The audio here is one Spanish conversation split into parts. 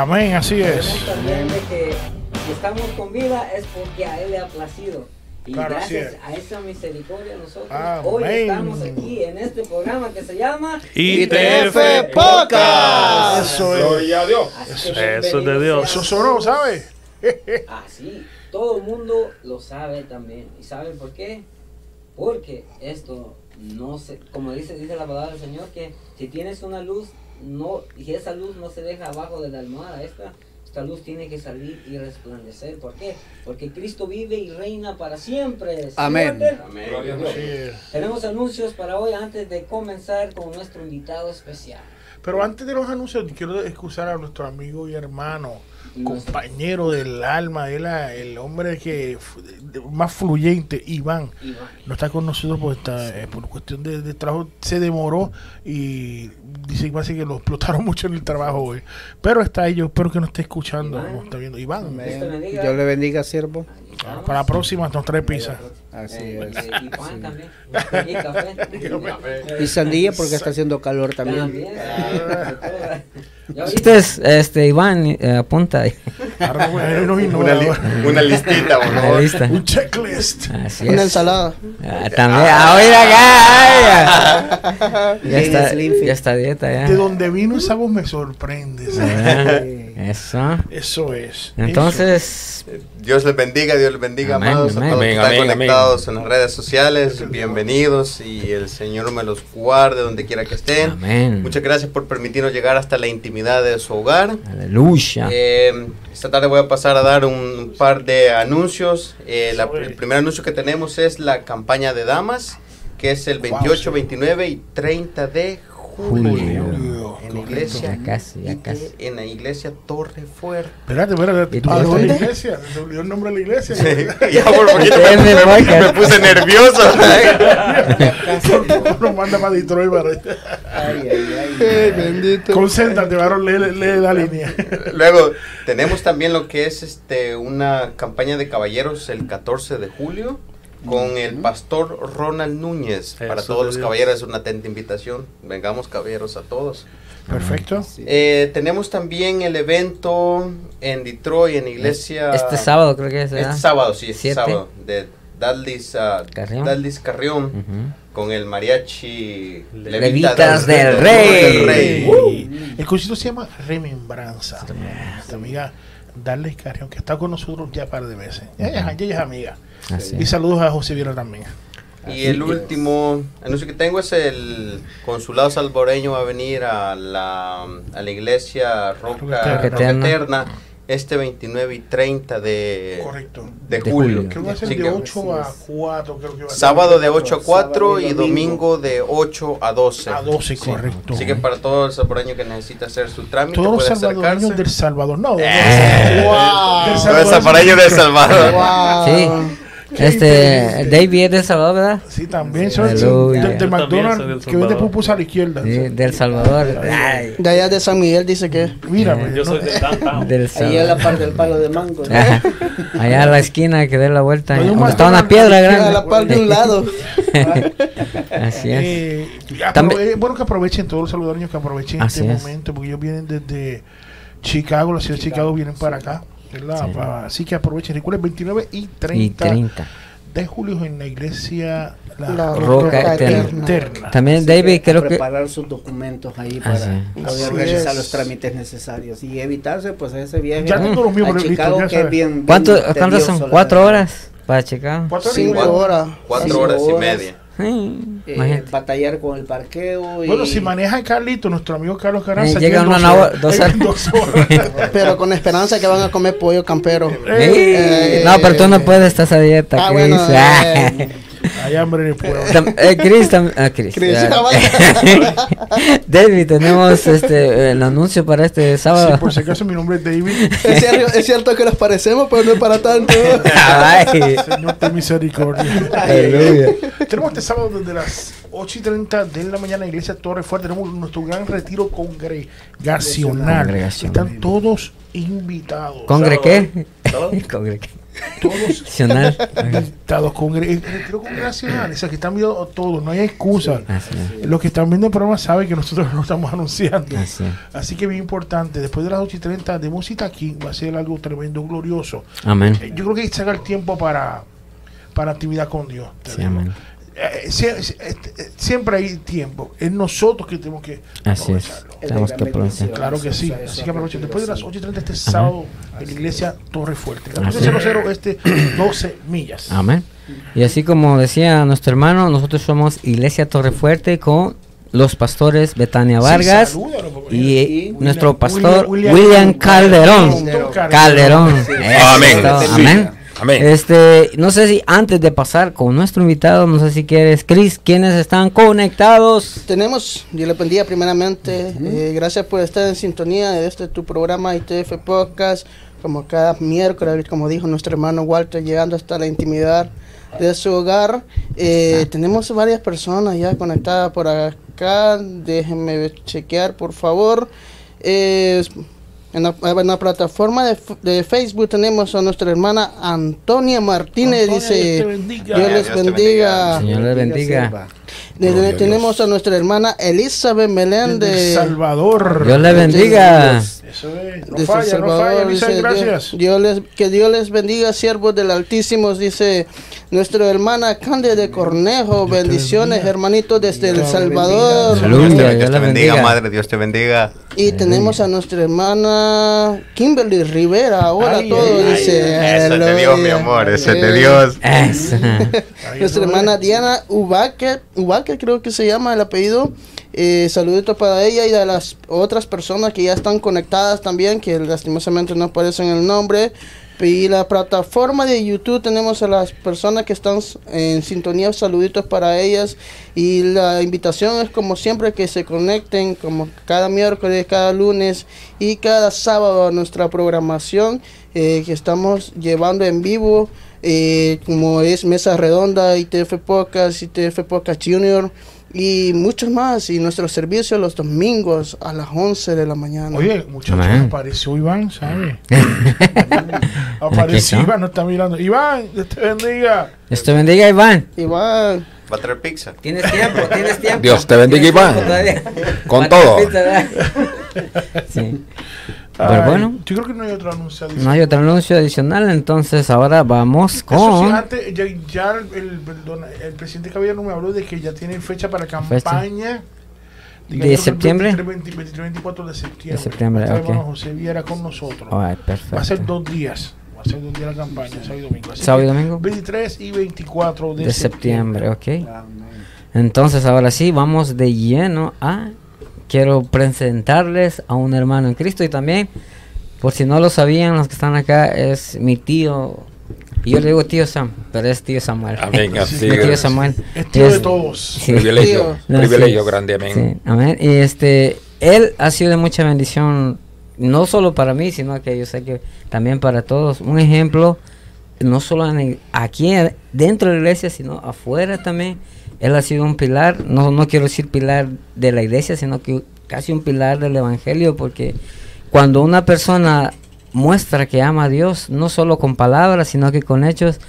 Amén, así es. También de que si estamos con vida es porque a Él le ha placido. Y Claro, así gracias es. a esa misericordia nosotros Amén. hoy estamos aquí en este programa que se llama ITF Podcast. Eso es. Gloria a Dios. Así Eso es de Dios. Eso sonó, todos. ¿sabes? Ah, sí, todo el mundo lo sabe también. ¿Y saben por qué? Porque esto no se, como dice, dice la palabra del Señor, que si tienes una luz, no, y esa luz no se deja abajo de la almohada, esta, esta luz tiene que salir y resplandecer. ¿Por qué? Porque Cristo vive y reina para siempre. ¿Sí, Amén. Walter? Gloria a Dios. Sí es. Tenemos anuncios para hoy antes de comenzar con nuestro invitado especial. Pero antes de los anuncios, quiero excusar a nuestro amigo y hermano, compañero del alma, él, el hombre que más fluyente, Iván. Iván. No está con nosotros porque está, eh, por cuestión de, de trabajo se demoró y dice que que lo explotaron mucho en el trabajo hoy. Pero está ahí, yo espero que nos esté escuchando, Iván. nos está viendo. Iván, Dios le bendiga, siervo. para la próxima nos trae pizza. Así Eh, es. y pan también. Y café. Y sandía porque está haciendo calor también. También. ¿Ya viste? Este, este, Iván, eh, apunta ahí. Una, li- una listita, por favor. lista. Un checklist. Así Una es. ensalada. Ah, también. Ah, oiga acá. ay, ya. Ya Bien está, ya está dieta De ya. donde vino esa voz me sorprende. Eso. Eso es. Entonces, Dios les bendiga, Dios les bendiga, Amén, amados, amén. a todos Amén, que están amén, conectados en las redes sociales, bienvenidos y el Señor me los guarde donde quiera que estén. amén. Muchas gracias por permitirnos llegar hasta la intimidad de su hogar. Aleluya. Eh, esta tarde voy a pasar a dar un par de anuncios. Eh, la- el primer anuncio que tenemos es la campaña de damas, que es el 28, 29 y 30 de julio. Julio. En la iglesia. Ya casi, ya y casi. En la iglesia Torre Fuerte. Espérate, espérate. ¿Y ¿Tú tú vas a la dónde? iglesia? ¿Se olvidó el nombre de la iglesia? ya por poquito me, me me- puse nervioso. Nos manda para Detroit. Ay, ay, ay. bendito. Concéntrate, varón, lee, lee la línea. Luego tenemos también lo que es este una campaña de caballeros el 14 de julio con el pastor Ronald Núñez. Para todos los caballeros es una atenta invitación. Vengamos caballeros a todos. Perfecto. Eh, tenemos también el evento en Detroit, en iglesia. Este sábado creo que es. ¿verdad? Este sábado, sí, este Siete. sábado. De Daldis, ah, Carrión. Daldis Carrión. Ujú. Con el mariachi Levitas del del Rey. Rey. El concierto se llama Remembranza. Esta amiga Darles Carrión, que está con nosotros ya un par de veces. Ella, ella es amiga. Así Y es. saludos a José Viera también. Y el último anuncio que tengo es el consulado salvadoreño va a venir a la, a la iglesia Roca, Roca Roca Eterna. Este 29 y 30 de, Correcto. de De julio. julio. Creo que va a ser de que 8 a 4, creo que va a sábado de 8 a 4 Sábado y y domingo de 8 a 12. A 12, Sí. correcto. Así que para todo el salvadoreño que necesita hacer su trámite Todos los puede salvadoreños del Salvador. No, Eh. del Wow. Todo el salvadoreño de El Salvador. Wow. Sí. Este. David es del Salvador, ¿verdad? Sí, también son Yo también soy McDonald's que vende Salvador. pupus a la izquierda. Sí, del Salvador. Ay, De allá de San Miguel dice que. Mira, Yo no- soy de downtown. del Ahí es la parte del palo de mango. Allá a la esquina que dé la vuelta. No Donde está una piedra A la parte de un grande. lado. Así es. Eh, aprove- bueno que aprovechen todos los salvadoreños que aprovechen Así este es. momento porque ellos vienen desde Chicago, la ciudad de Chicago, vienen para acá. Sí. Así que aprovechen. Recuerden 29 y Y 30, 30. de julio en la iglesia La, La Roca Roca Eterna. Eterna. También Así David que creo que preparar sus documentos ahí Ah, para sí. poder Así realizar es. los trámites necesarios y evitarse pues ese viaje Ya tengo los míos a listos, Chicago ya que es sabes. bien, bien ¿Cuánto, ¿cuántas son? ¿Cuatro horas para Chicago? Cuatro Cinco horas. Cuatro horas y media. Eh, batallar con el parqueo y Bueno, si maneja Carlito, nuestro amigo Carlos Carranza, Eh, llega una dos hora- horas. dos horas. dos horas. pero con esperanza que van a comer pollo campero. Eh, Eh, no, pero tú no puedes, estás a dieta, Ah, bueno, eh, Hay hambre en el pueblo. Tam- eh, Chris, tam- ah, Chris, Chris, ah. David, tenemos este el anuncio para este Sí, sábado. por si acaso mi nombre es David. es, cierto, es cierto que nos parecemos, pero no es para tanto. Ay, Señor, ten misericordia. aleluya. Tenemos este sábado desde las 8 y 30 de la mañana en la iglesia Torre Fuerte. Tenemos nuestro gran retiro congregacional. Congregacional. Están todos invitados. ¿Congre qué? ¿Congre qué? Todos dictados congre- eh, congregacional, o sea, que están viendo todo, no hay excusa. Los que están viendo el programa saben que nosotros lo estamos anunciando. Así. Así que bien importante, después de las 8 y 30 de música aquí va a ser algo tremendo, glorioso. Amén. Eh, Yo creo que hay que sacar tiempo para, para actividad con Dios. Sí, amén. Eh, sie- sie- este, siempre hay tiempo. Es nosotros que tenemos que Así es. aprovecharlo. Tenemos que aprovechar. Claro que sí. Así que aprovechen. Después de las 8 y 30 este sábado en la iglesia Torre Fuerte. Así 1400 este 12 millas. Amén. Y así como decía nuestro hermano, nosotros somos Iglesia Torrefuerte con los pastores Betania Sí, Vargas salúdalo, porque- y, Y nuestro pastor William- William, Calderón. Calderón. Calderón. Eso Amén. es. Amén. Amén. Este, no sé si antes de pasar con nuestro invitado, no sé si quieres, Chris, quienes están conectados. Tenemos, Dios le bendiga primeramente. eh, gracias por estar en sintonía de este tu programa ITF Podcast. Como cada miércoles, como dijo nuestro hermano Walter, llegando hasta la intimidad de su hogar. Eh, tenemos varias personas ya conectadas por acá. Déjenme chequear, por favor. Eh, en, la, en la plataforma de, de Facebook tenemos a nuestra hermana Antonia Martínez. Antonia, dice, Dios te bendiga. Dios les bendiga. Señor les bendiga. De- a tenemos a nuestra hermana Elizabeth Desde Meléndez. El Salvador. Dios les bendiga. Eso es. No falla, falla. Dice, gracias. Dios, Dios les, que Dios les bendiga, siervos del Altísimo, dice nuestra hermana Cande de Cornejo. Bendiciones, hermanitos, desde El Dios Salvador. bendiga. Dios te, Aleluya, Dios Dios te la bendiga, bendiga. madre, Dios te bendiga. Y tenemos a nuestra hermana Kimberly Rivera. Hola Ay, a todos, ay, dice. Eso es de Dios, mi amor, eso es de Dios. Nuestra hermana. Diana Ubaque, Ubaque creo que se llama el apellido. Eh, saluditos para ella y a las otras personas que ya están conectadas también, que lastimosamente no aparecen el nombre. Y la plataforma de YouTube tenemos a las personas que están en sintonía, saluditos para ellas. Y la invitación es como siempre que se conecten, como cada miércoles, cada lunes y cada sábado a nuestra programación eh, que estamos llevando en vivo eh, como es Mesa Redonda, ITF Podcast, ITF Podcast Junior y muchos más. Y nuestro servicio los domingos a las 11 de la mañana. Oye, muchachos, Amén. apareció Iván, ¿sabes? Apareció. Iván, no está mirando. Iván, Dios te bendiga. Dios te bendiga, Iván. Iván, Va a traer pizza. Tienes tiempo, tienes tiempo. Dios te bendiga, Iván. Con todo. sí. Pero bueno, Yo creo que no hay otro anuncio. no hay otro anuncio adicional, entonces ahora vamos Eso sí, con... antes, ya, ya el, el- perdona, el presidente Caballero me habló de que ya tiene fecha para campaña. ¿De septiembre? 23, 20, 23, 24 de septiembre. De septiembre, hermano José Viera con nosotros. Ay, Va a ser perfecto. dos días. Va a ser dos días la campaña, sábado y domingo. ¿Sábado y domingo? 23 y 24 de, De septiembre, ok. Entonces ahora sí, vamos de lleno a... Quiero presentarles a un hermano en Cristo y también, por si no lo sabían, los que están acá, es mi tío... Y yo le digo tío Sam, pero es tío Samuel. Amén, así Mi tío es. Samuel. Es tío de Es- todos. Sí. Privilegio, No, privilegio sí. grande, amén. Sí, amén. Y este, él ha sido de mucha bendición, no solo para mí, sino que yo sé que también para todos. Un ejemplo, no solo en- aquí en- dentro de la iglesia, sino afuera también. Él ha sido un pilar, no, no quiero decir pilar de la iglesia, sino que casi un pilar del evangelio, porque cuando una persona muestra que ama a Dios, no solo con palabras, sino que con hechos,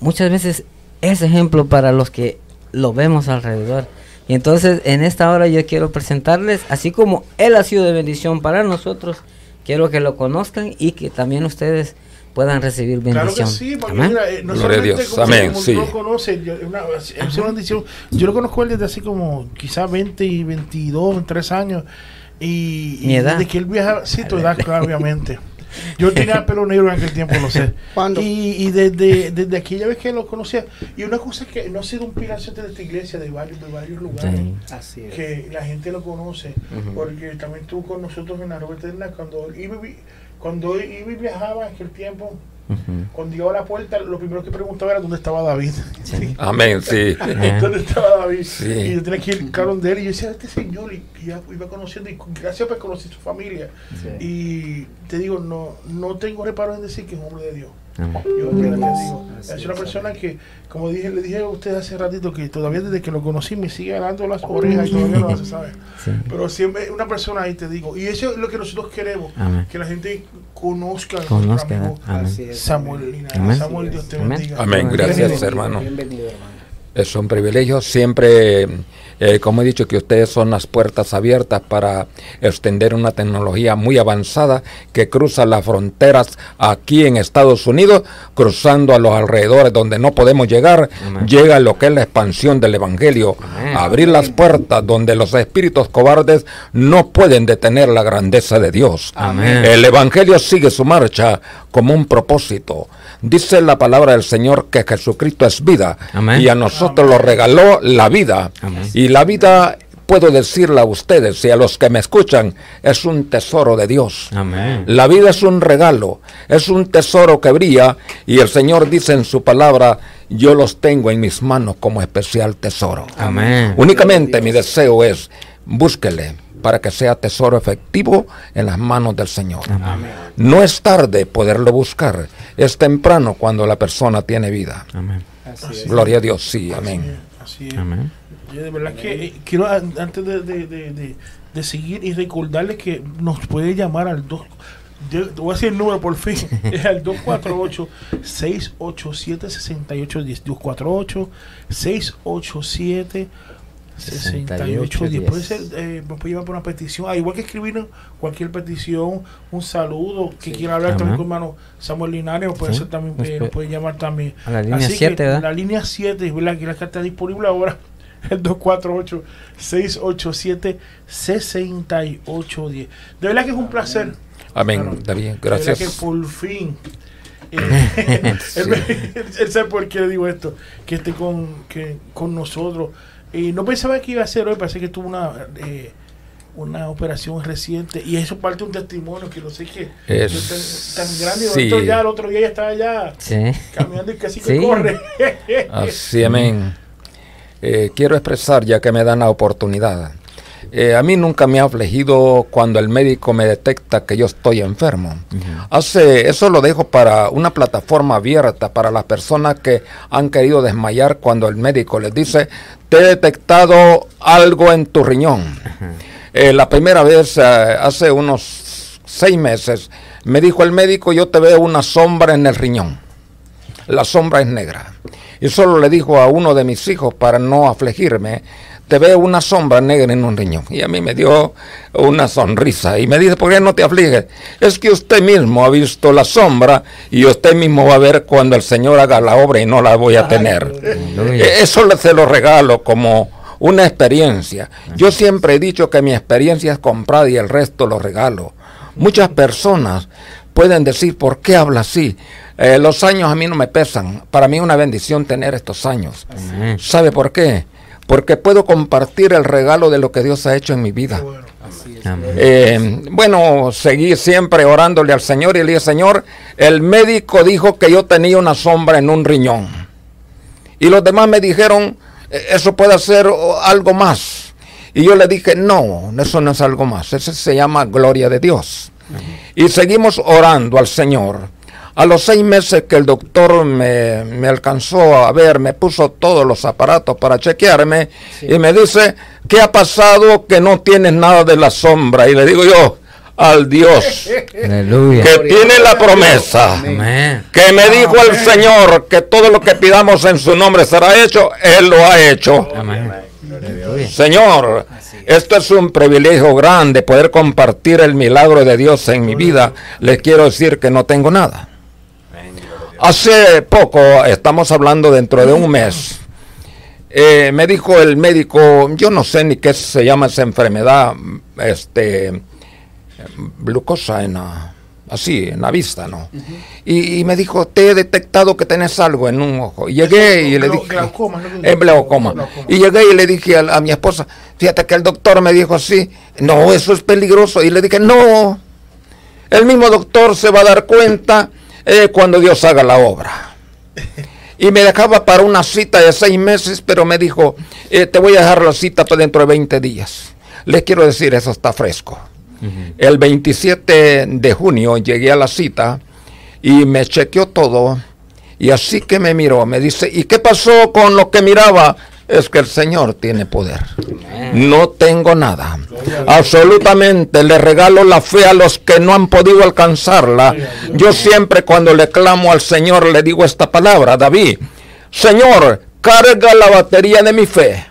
muchas veces es ejemplo para los que lo vemos alrededor. Y entonces en esta hora yo quiero presentarles, así como Él ha sido de bendición para nosotros, quiero que lo conozcan y que también ustedes puedan recibir Claro bendición. que sí, porque Amén. mira, eh, no Gloria solamente Dios, como, amén, sí. lo conoces, yo, una, es una bendición. Yo lo conozco él desde hace como quizás 20 y 22, 23 años. Y, y Mi edad. desde que él viajaba, sí, tu edad, claro, obviamente. Yo tenía pelo negro en aquel tiempo, lo sé. ¿Cuándo? Y, y desde, desde aquella vez que lo conocía, y una cosa es que no ha sido un pilar de esta iglesia de varios, de varios lugares. Sí. así es. que la gente lo conoce, porque también estuvo con nosotros en la Roberta Eterna cuando iba, y vi- cuando iba y viajaba en aquel tiempo, cuando llegaba a la puerta, lo primero que preguntaba era dónde estaba David. Sí. Amén, sí. ¿Dónde estaba David? Sí. Y yo tenía que ir claro de él. Y yo decía, este señor, y, y ya iba conociendo, y gracias por conocer su familia. Y te digo, no, no tengo reparo en decir que es un hombre de Dios. Yo bendigo. Así Es una persona que, como dije, le dije a usted hace ratito, que todavía desde que lo conocí me sigue dando las orejas y todavía no hace, ¿sabe? Sí. Pero siempre una persona ahí te digo, y eso es lo que nosotros queremos, Amén. que la gente conozca a Conozca, nuestro amigo amén. Samuel Linares. Samuel, Dios te Amén. bendiga. Amén. Gracias, Bienvenido, hermano. Bienvenido, hermano. Es un privilegio siempre, eh, como he dicho, que ustedes son las puertas abiertas para extender una tecnología muy avanzada que cruza las fronteras aquí en Estados Unidos, cruzando a los alrededores donde no podemos llegar, Amén. llega lo que es la expansión del Evangelio, Amén. abrir las puertas donde los espíritus cobardes no pueden detener la grandeza de Dios. Amén. El Evangelio sigue su marcha como un propósito. Dice la palabra del Señor que Jesucristo es vida Amén. y a nosotros lo regaló la vida. Amén. Y la vida, puedo decirle a ustedes y a los que me escuchan, es un tesoro de Dios. Amén. La vida es un regalo, es un tesoro que brilla y el Señor dice en su palabra, yo los tengo en mis manos como especial tesoro. Amén. Únicamente mi deseo es, búsquele para que sea tesoro efectivo en las manos del Señor. No es tarde poderlo buscar, es temprano cuando la persona tiene vida. Amén. Así es. Gloria a Dios, sí, amén. Así es. Amén. Yo de verdad que eh, quiero an- antes de, de, de, de- de seguir y recordarles que nos puede llamar al 2 yo- te voy a decir el número por fin es al 248 687 6810 248 687 6810 puede ser eh, me puede llamar por una petición ah, igual que escribir cualquier petición un saludo que quiera hablar también Ajá. con hermano Samuel Linares o puede Sí. ser también Nos eh, puede- nos puede llamar también A la línea Así 7, que ¿verdad? La línea 7, ¿verdad? Que la que está disponible ahora, el 248-687-6810. De verdad que es un placer. Amén, Claro. David, De verdad que gracias. por fin. eh, él, él sabe por qué le digo esto, que esté con, que, con nosotros. Y no pensaba que iba a ser hoy, parece que tuvo una eh, una operación reciente y eso parte de un testimonio que no sé qué Es- tan, tan grande. sí. Doctor, ya el otro día ya estaba ya Sí. caminando y casi que Sí. corre. Así, amén. Eh, quiero expresar, ya que me dan la oportunidad, eh, a mí nunca me ha afligido cuando el médico me detecta que yo estoy enfermo. Hace, eso lo dejo para una plataforma abierta para las personas que han querido desmayar cuando el médico les dice, te he detectado algo en tu riñón. Eh, la primera vez, eh, hace unos seis meses, me dijo el médico, yo te veo una sombra en el riñón la sombra es negra. Y solo le dijo a uno de mis hijos para no afligirme, te veo una sombra negra en un riñón. Y a mí me dio una sonrisa y me dice, ¿por qué no te afliges? Es que usted mismo ha visto la sombra y usted mismo va a ver cuando el Señor haga la obra y no la voy a tener. Aleluya. Eh, Eso se lo regalo como una experiencia. Yo siempre he dicho que mi experiencia es comprada y el resto lo regalo. Muchas personas pueden decir, ¿por qué habla así? Eh, los años a mí no me pesan. Para mí es una bendición tener estos años. ¿Sabe por qué? Porque puedo compartir el regalo de lo que Dios ha hecho en mi vida. Amén. Eh, bueno, seguí siempre orándole al Señor y le dije, Señor, el médico dijo que yo tenía una sombra en un riñón. Y los demás me dijeron, "Eh, eso puede ser algo más. Y yo le dije, no, eso no es algo más, eso se llama gloria de Dios. Y seguimos orando al Señor. A los seis meses que el doctor me, me alcanzó a ver, me puso todos los aparatos para chequearme y me dice, ¿qué ha pasado que no tienes nada de la sombra? Y le digo yo, al Dios Aleluya. que tiene la promesa, Amén. que me dijo el Señor que todo lo que pidamos en su nombre será hecho, Él lo ha hecho. Amén. Señor, esto es un privilegio grande poder compartir el milagro de Dios en mi vida. Les quiero decir que no tengo nada. Hace poco, estamos hablando dentro de un mes, eh, me dijo el médico, yo no sé ni qué se llama esa enfermedad, este, glucosa en la, así, en la vista, ¿no? y, y me dijo, te he detectado que tenés algo en un ojo. Y llegué y le dije, glaucoma, ¿no? es glaucoma. Glaucoma. Y llegué y le dije a, a mi esposa, fíjate que el doctor me dijo así, no, eso es peligroso. Y le dije, no, el mismo doctor se va a dar cuenta eh, cuando Dios haga la obra. Y me dejaba para una cita de seis meses, pero me dijo, eh, te voy a dejar la cita para dentro de 20 días. Les quiero decir, eso está fresco. El 27 de junio llegué a la cita y me chequeó todo. Y así que me miró, me dice, ¿y qué pasó con lo que miraba? Es que el Señor tiene poder. No tengo nada. Absolutamente le regalo la fe a los que no han podido alcanzarla. Yo siempre cuando le clamo al Señor le digo esta palabra, David, Señor, carga la batería de mi fe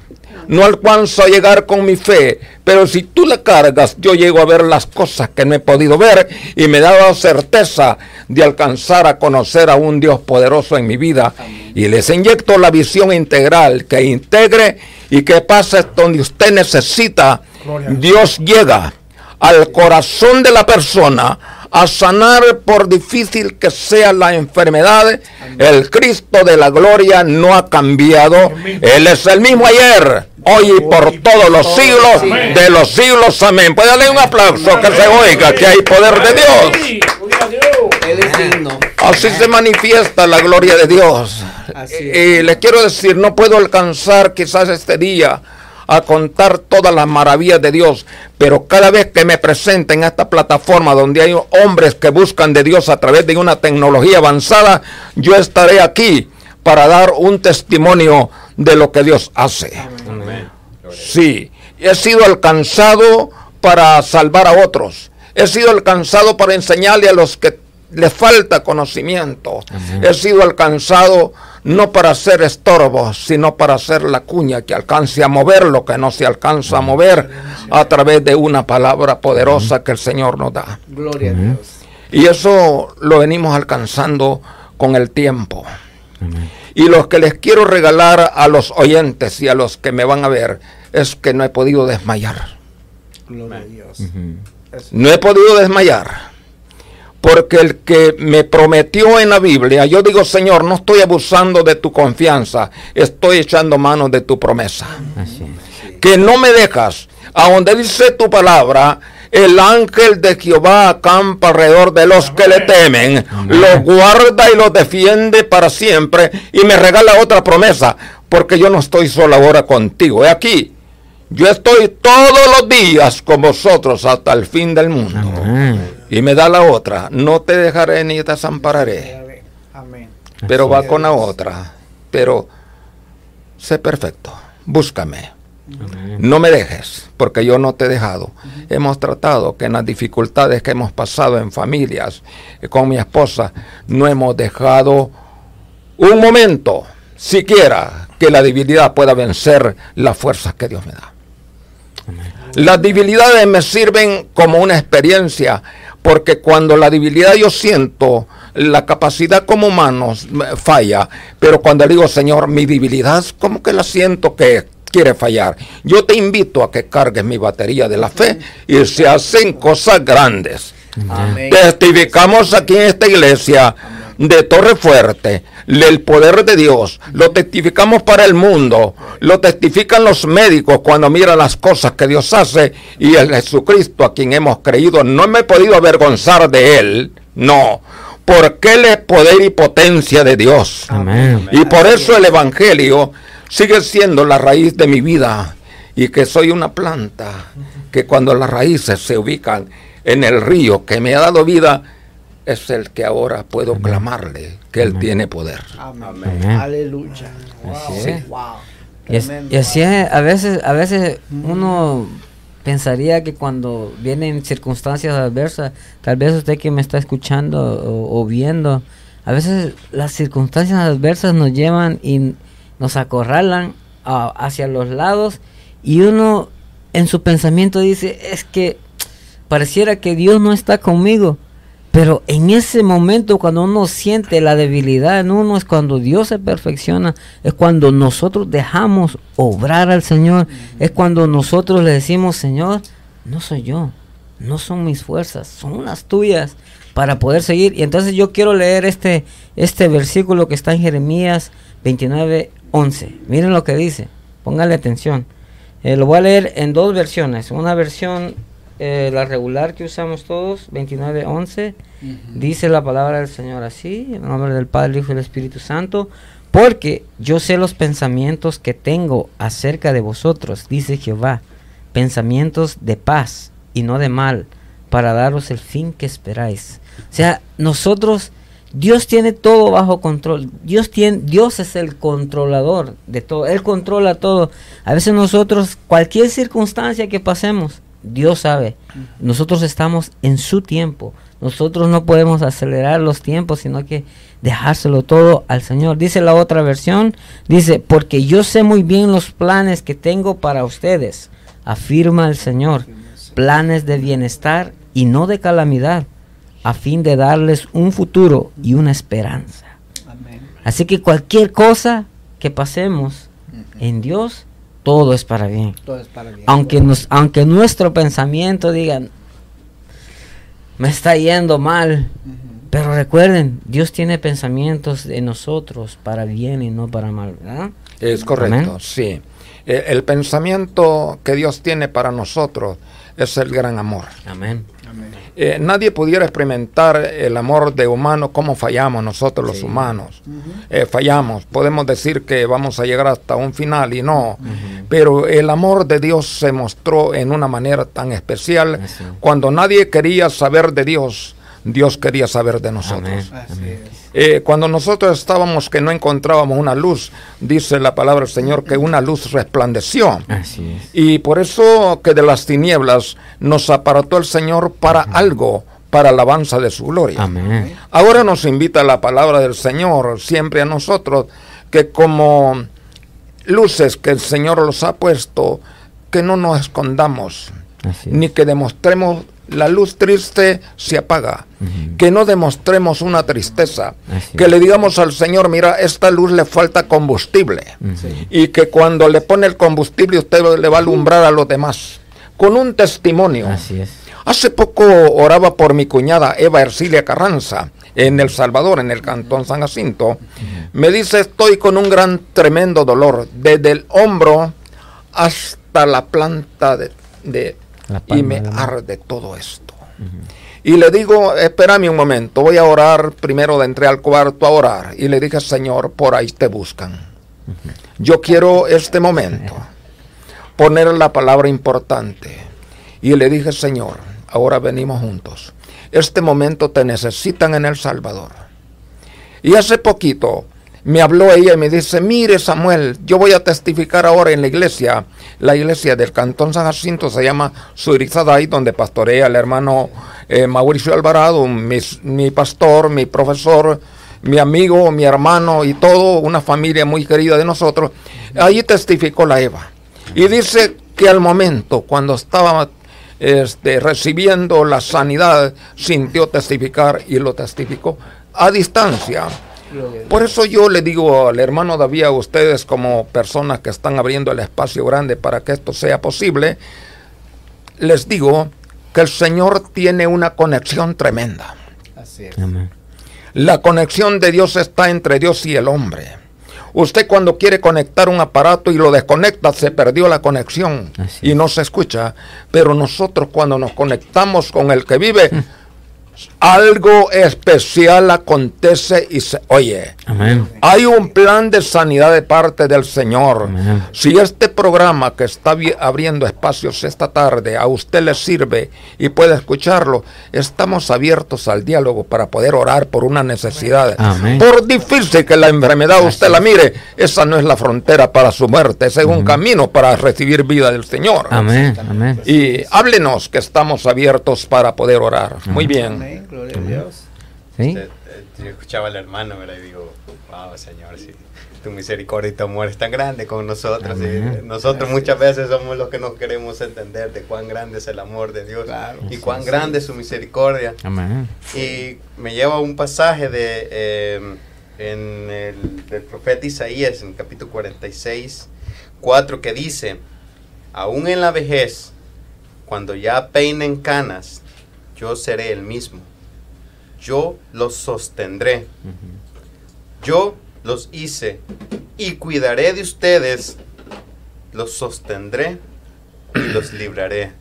no alcanzo a llegar con mi fe, pero si tú la cargas, yo llego a ver las cosas que no he podido ver y me da la certeza de alcanzar a conocer a un Dios poderoso en mi vida. Y les inyecto la visión integral que integre y que pase donde usted necesita. Dios llega al corazón de la persona a sanar por difícil que sea la enfermedad. El Cristo de la gloria no ha cambiado. Él es el mismo ayer, hoy y por todos los siglos de los siglos. Amén. Puede darle un aplauso que se oiga que hay poder de Dios. Así se manifiesta la gloria de Dios. Y le quiero decir, no puedo alcanzar quizás este día a contar todas las maravillas de Dios, pero cada vez que me presente en esta plataforma donde hay hombres que buscan de Dios a través de una tecnología avanzada, yo estaré aquí para dar un testimonio de lo que Dios hace. Sí, he sido alcanzado para salvar a otros. He sido alcanzado para enseñarle a los que les falta conocimiento. He sido alcanzado no para ser estorbo, sino para ser la cuña que alcance a mover lo que no se alcanza a mover a través de una palabra poderosa que el Señor nos da. Gloria a Dios. Y eso lo venimos alcanzando con el tiempo. Y lo que les quiero regalar a los oyentes y a los que me van a ver es que no he podido desmayar. Gloria a Dios. No he podido desmayar. Porque el que me prometió en la Biblia, yo digo, Señor, no estoy abusando de tu confianza, estoy echando mano de tu promesa. Que no me dejas, a donde dice tu palabra, el ángel de Jehová acampa alrededor de los que le temen, los guarda y los defiende para siempre y me regala otra promesa, porque yo no estoy solo ahora contigo. He aquí, yo estoy todos los días con vosotros hasta el fin del mundo. Y me da la otra, no te dejaré ni te desampararé. Amén. Pero va con la otra. Pero sé perfecto, búscame. No me dejes, porque yo no te he dejado. Hemos tratado que en las dificultades que hemos pasado en familias, eh, con mi esposa, no hemos dejado un momento, siquiera, que la debilidad pueda vencer las fuerzas que Dios me da. Las debilidades me sirven como una experiencia, porque cuando la debilidad yo siento, la capacidad como humano falla, pero cuando digo, Señor, mi debilidad, como que la siento que quiere fallar. Yo te invito a que cargues mi batería de la fe y se hacen cosas grandes. Testificamos aquí en esta iglesia de Torre Fuerte el poder de Dios. Lo testificamos para el mundo. Lo testifican los médicos cuando miran las cosas que Dios hace. Y el Jesucristo a quien hemos creído, no me he podido avergonzar de él. No. Porque Él es poder y potencia de Dios. Y por eso el Evangelio sigue siendo la raíz de mi vida. Y que soy una planta que cuando las raíces se ubican en el río que me ha dado vida, es el que ahora puedo clamarle que Él tiene poder. Amén. Aleluya. Wow. Y, así es, a veces, a veces uno pensaría que cuando vienen circunstancias adversas, tal vez usted que me está escuchando o, viendo, a veces las circunstancias adversas nos llevan y nos acorralan hacia los lados y uno en su pensamiento dice, es que pareciera que Dios no está conmigo. Pero en ese momento cuando uno siente la debilidad en uno es cuando Dios se perfecciona, es cuando nosotros dejamos obrar al Señor, es cuando nosotros le decimos, Señor, no soy yo, no son mis fuerzas, son las tuyas para poder seguir. Y entonces yo quiero leer este, este versículo que está en Jeremías 29, 11. Miren lo que dice, póngale atención. Eh, lo voy a leer en dos versiones, una versión eh, la regular que usamos todos, 29.11, dice la palabra del Señor así, en nombre del Padre, Hijo y del Espíritu Santo, porque yo sé los pensamientos que tengo acerca de vosotros, dice Jehová, pensamientos de paz y no de mal, para daros el fin que esperáis. O sea, nosotros Dios tiene todo bajo control. Dios tiene, Dios es el controlador de todo. Él controla todo. A veces nosotros, cualquier circunstancia que pasemos, Dios sabe. Nosotros estamos en su tiempo. Nosotros no podemos acelerar los tiempos, sino que dejárselo todo al Señor. Dice la otra versión, dice, porque yo sé muy bien los planes que tengo para ustedes, afirma el Señor, planes de bienestar y no de calamidad, a fin de darles un futuro y una esperanza. Así que cualquier cosa que pasemos en Dios, todo es para bien. Todo es para bien. Aunque, nos, aunque nuestro pensamiento diga, me está yendo mal, pero recuerden, Dios tiene pensamientos de nosotros para bien y no para mal, ¿verdad? Es correcto, Amén. sí. El pensamiento que Dios tiene para nosotros es el gran amor. Amén. Eh, nadie pudiera experimentar el amor de humano como fallamos nosotros los humanos. Eh, fallamos, podemos decir que vamos a llegar hasta un final y no, pero el amor de Dios se mostró en una manera tan especial cuando nadie quería saber de Dios. Dios quería saber de nosotros. Eh, cuando nosotros estábamos que no encontrábamos una luz, dice la palabra del Señor que una luz resplandeció. Así es. Y por eso que de las tinieblas nos apartó el Señor para algo, para alabanza de su gloria. Amén. Ahora nos invita la palabra del Señor siempre a nosotros que como luces que el Señor los ha puesto, que no nos escondamos, ni que demostremos la luz triste se apaga, que no demostremos una tristeza, Así que es. le digamos al Señor, mira, esta luz le falta combustible, y que cuando le pone el combustible usted le va a alumbrar a los demás, con un testimonio. Así es. Hace poco oraba por mi cuñada Eva Ercilia Carranza en El Salvador, en el cantón San Jacinto. Me dice, estoy con un gran, tremendo dolor, desde el hombro hasta la planta de... y me de arde todo esto. Y le digo, espérame un momento, voy a orar. Primero entré al cuarto a orar. Y le dije, Señor, por ahí te buscan. Yo quiero este momento poner la palabra importante. Y le dije, Señor, ahora venimos juntos. Este momento te necesitan en El Salvador. Y hace poquito me habló ella y me dice, mire Samuel, yo voy a testificar ahora en la iglesia, la iglesia del Cantón San Jacinto se llama Surizadai, donde pastorea el hermano eh, Mauricio Alvarado, mi, pastor, mi profesor, mi amigo, mi hermano y todo, una familia muy querida de nosotros. Ahí testificó la Eva. Y dice que al momento, cuando estaba este, recibiendo la sanidad, sintió testificar y lo testificó a distancia. Por eso yo le digo al hermano David, a ustedes como personas que están abriendo el espacio grande para que esto sea posible, les digo que el Señor tiene una conexión tremenda. Así es. Amén. La conexión de Dios está entre Dios y el hombre. Usted cuando quiere conectar un aparato y lo desconecta, se perdió la conexión Así y no se escucha. Pero nosotros cuando nos conectamos con el que vive, algo especial acontece y se oye. Amén. Hay un plan de sanidad de parte del Señor. Amén. Si este programa que está abriendo espacios esta tarde a usted le sirve y puede escucharlo, estamos abiertos al diálogo para poder orar por una necesidad. Amén. Por difícil que la enfermedad usted la mire, esa no es la frontera para su muerte, ese es un camino para recibir vida del Señor. Amén. Y háblenos que estamos abiertos para poder orar. Muy bien. Amén. Gloria a Dios. ¿Sí? Eh, eh, Yo escuchaba al hermano, ¿verdad? Y digo, wow, Señor, sí, tu misericordia y tu amor es tan grande con nosotros. y Amén. nosotros muchas veces somos los que no queremos entender de cuán grande es el amor de Dios Claro. y cuán grande es su misericordia. Amén. Y me lleva a un pasaje de, eh, en el, del profeta Isaías, en capítulo 46, 4, que dice, aún en la vejez, cuando ya peinen canas, yo seré el mismo. Yo los sostendré. Yo los hice y cuidaré de ustedes. Los sostendré y los libraré.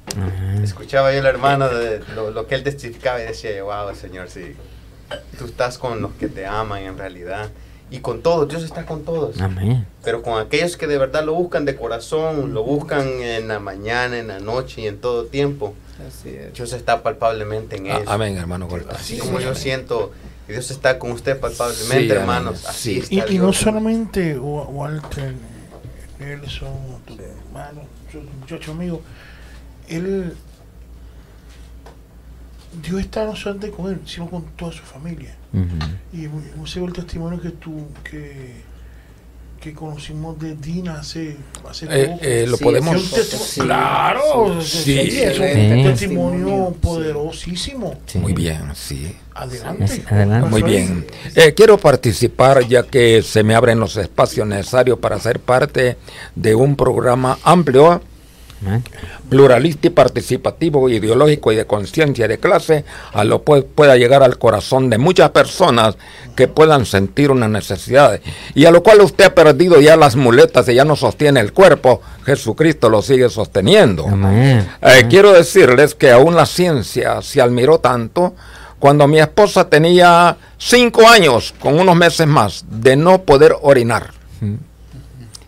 Escuchaba yo al hermano de lo, lo que él testificaba y decía, yo, wow, Señor, sí, tú estás con los que te aman en realidad. Y con todos, Dios está con todos. Amén. Pero con aquellos que de verdad lo buscan de corazón, lo buscan en la mañana, en la noche y en todo tiempo, Así es. Dios está palpablemente en ellos. Amén, hermano Golta. Así como yo siento Que Dios está con usted palpablemente, Sí, hermanos. Así Sí. está Y, y no solamente Wa- Walter, Nelson, tu hermano, muchacho amigo, él, Dios está no solamente con él, sino con toda su familia. Y hemos el testimonio que tú, que, que conocimos de Dina hace, hace Eh, poco. eh, lo Sí, podemos... Es un testi- Sí, claro, sí, sí, es un testimonio poderosísimo. Sí. Muy bien, sí. Adelante. Sí, adelante. Muy bien. Eh, quiero participar ya que se me abren los espacios necesarios para ser parte de un programa amplio, Amén. pluralista y participativo, ideológico y de conciencia de clase, a lo que pueda llegar al corazón de muchas personas que puedan sentir una necesidad. Y a lo cual usted ha perdido ya las muletas y ya no sostiene el cuerpo, Jesucristo lo sigue sosteniendo. Amén. Eh, quiero decirles que aún la ciencia se admiró tanto cuando mi esposa tenía cinco años, con unos meses más, de no poder orinar,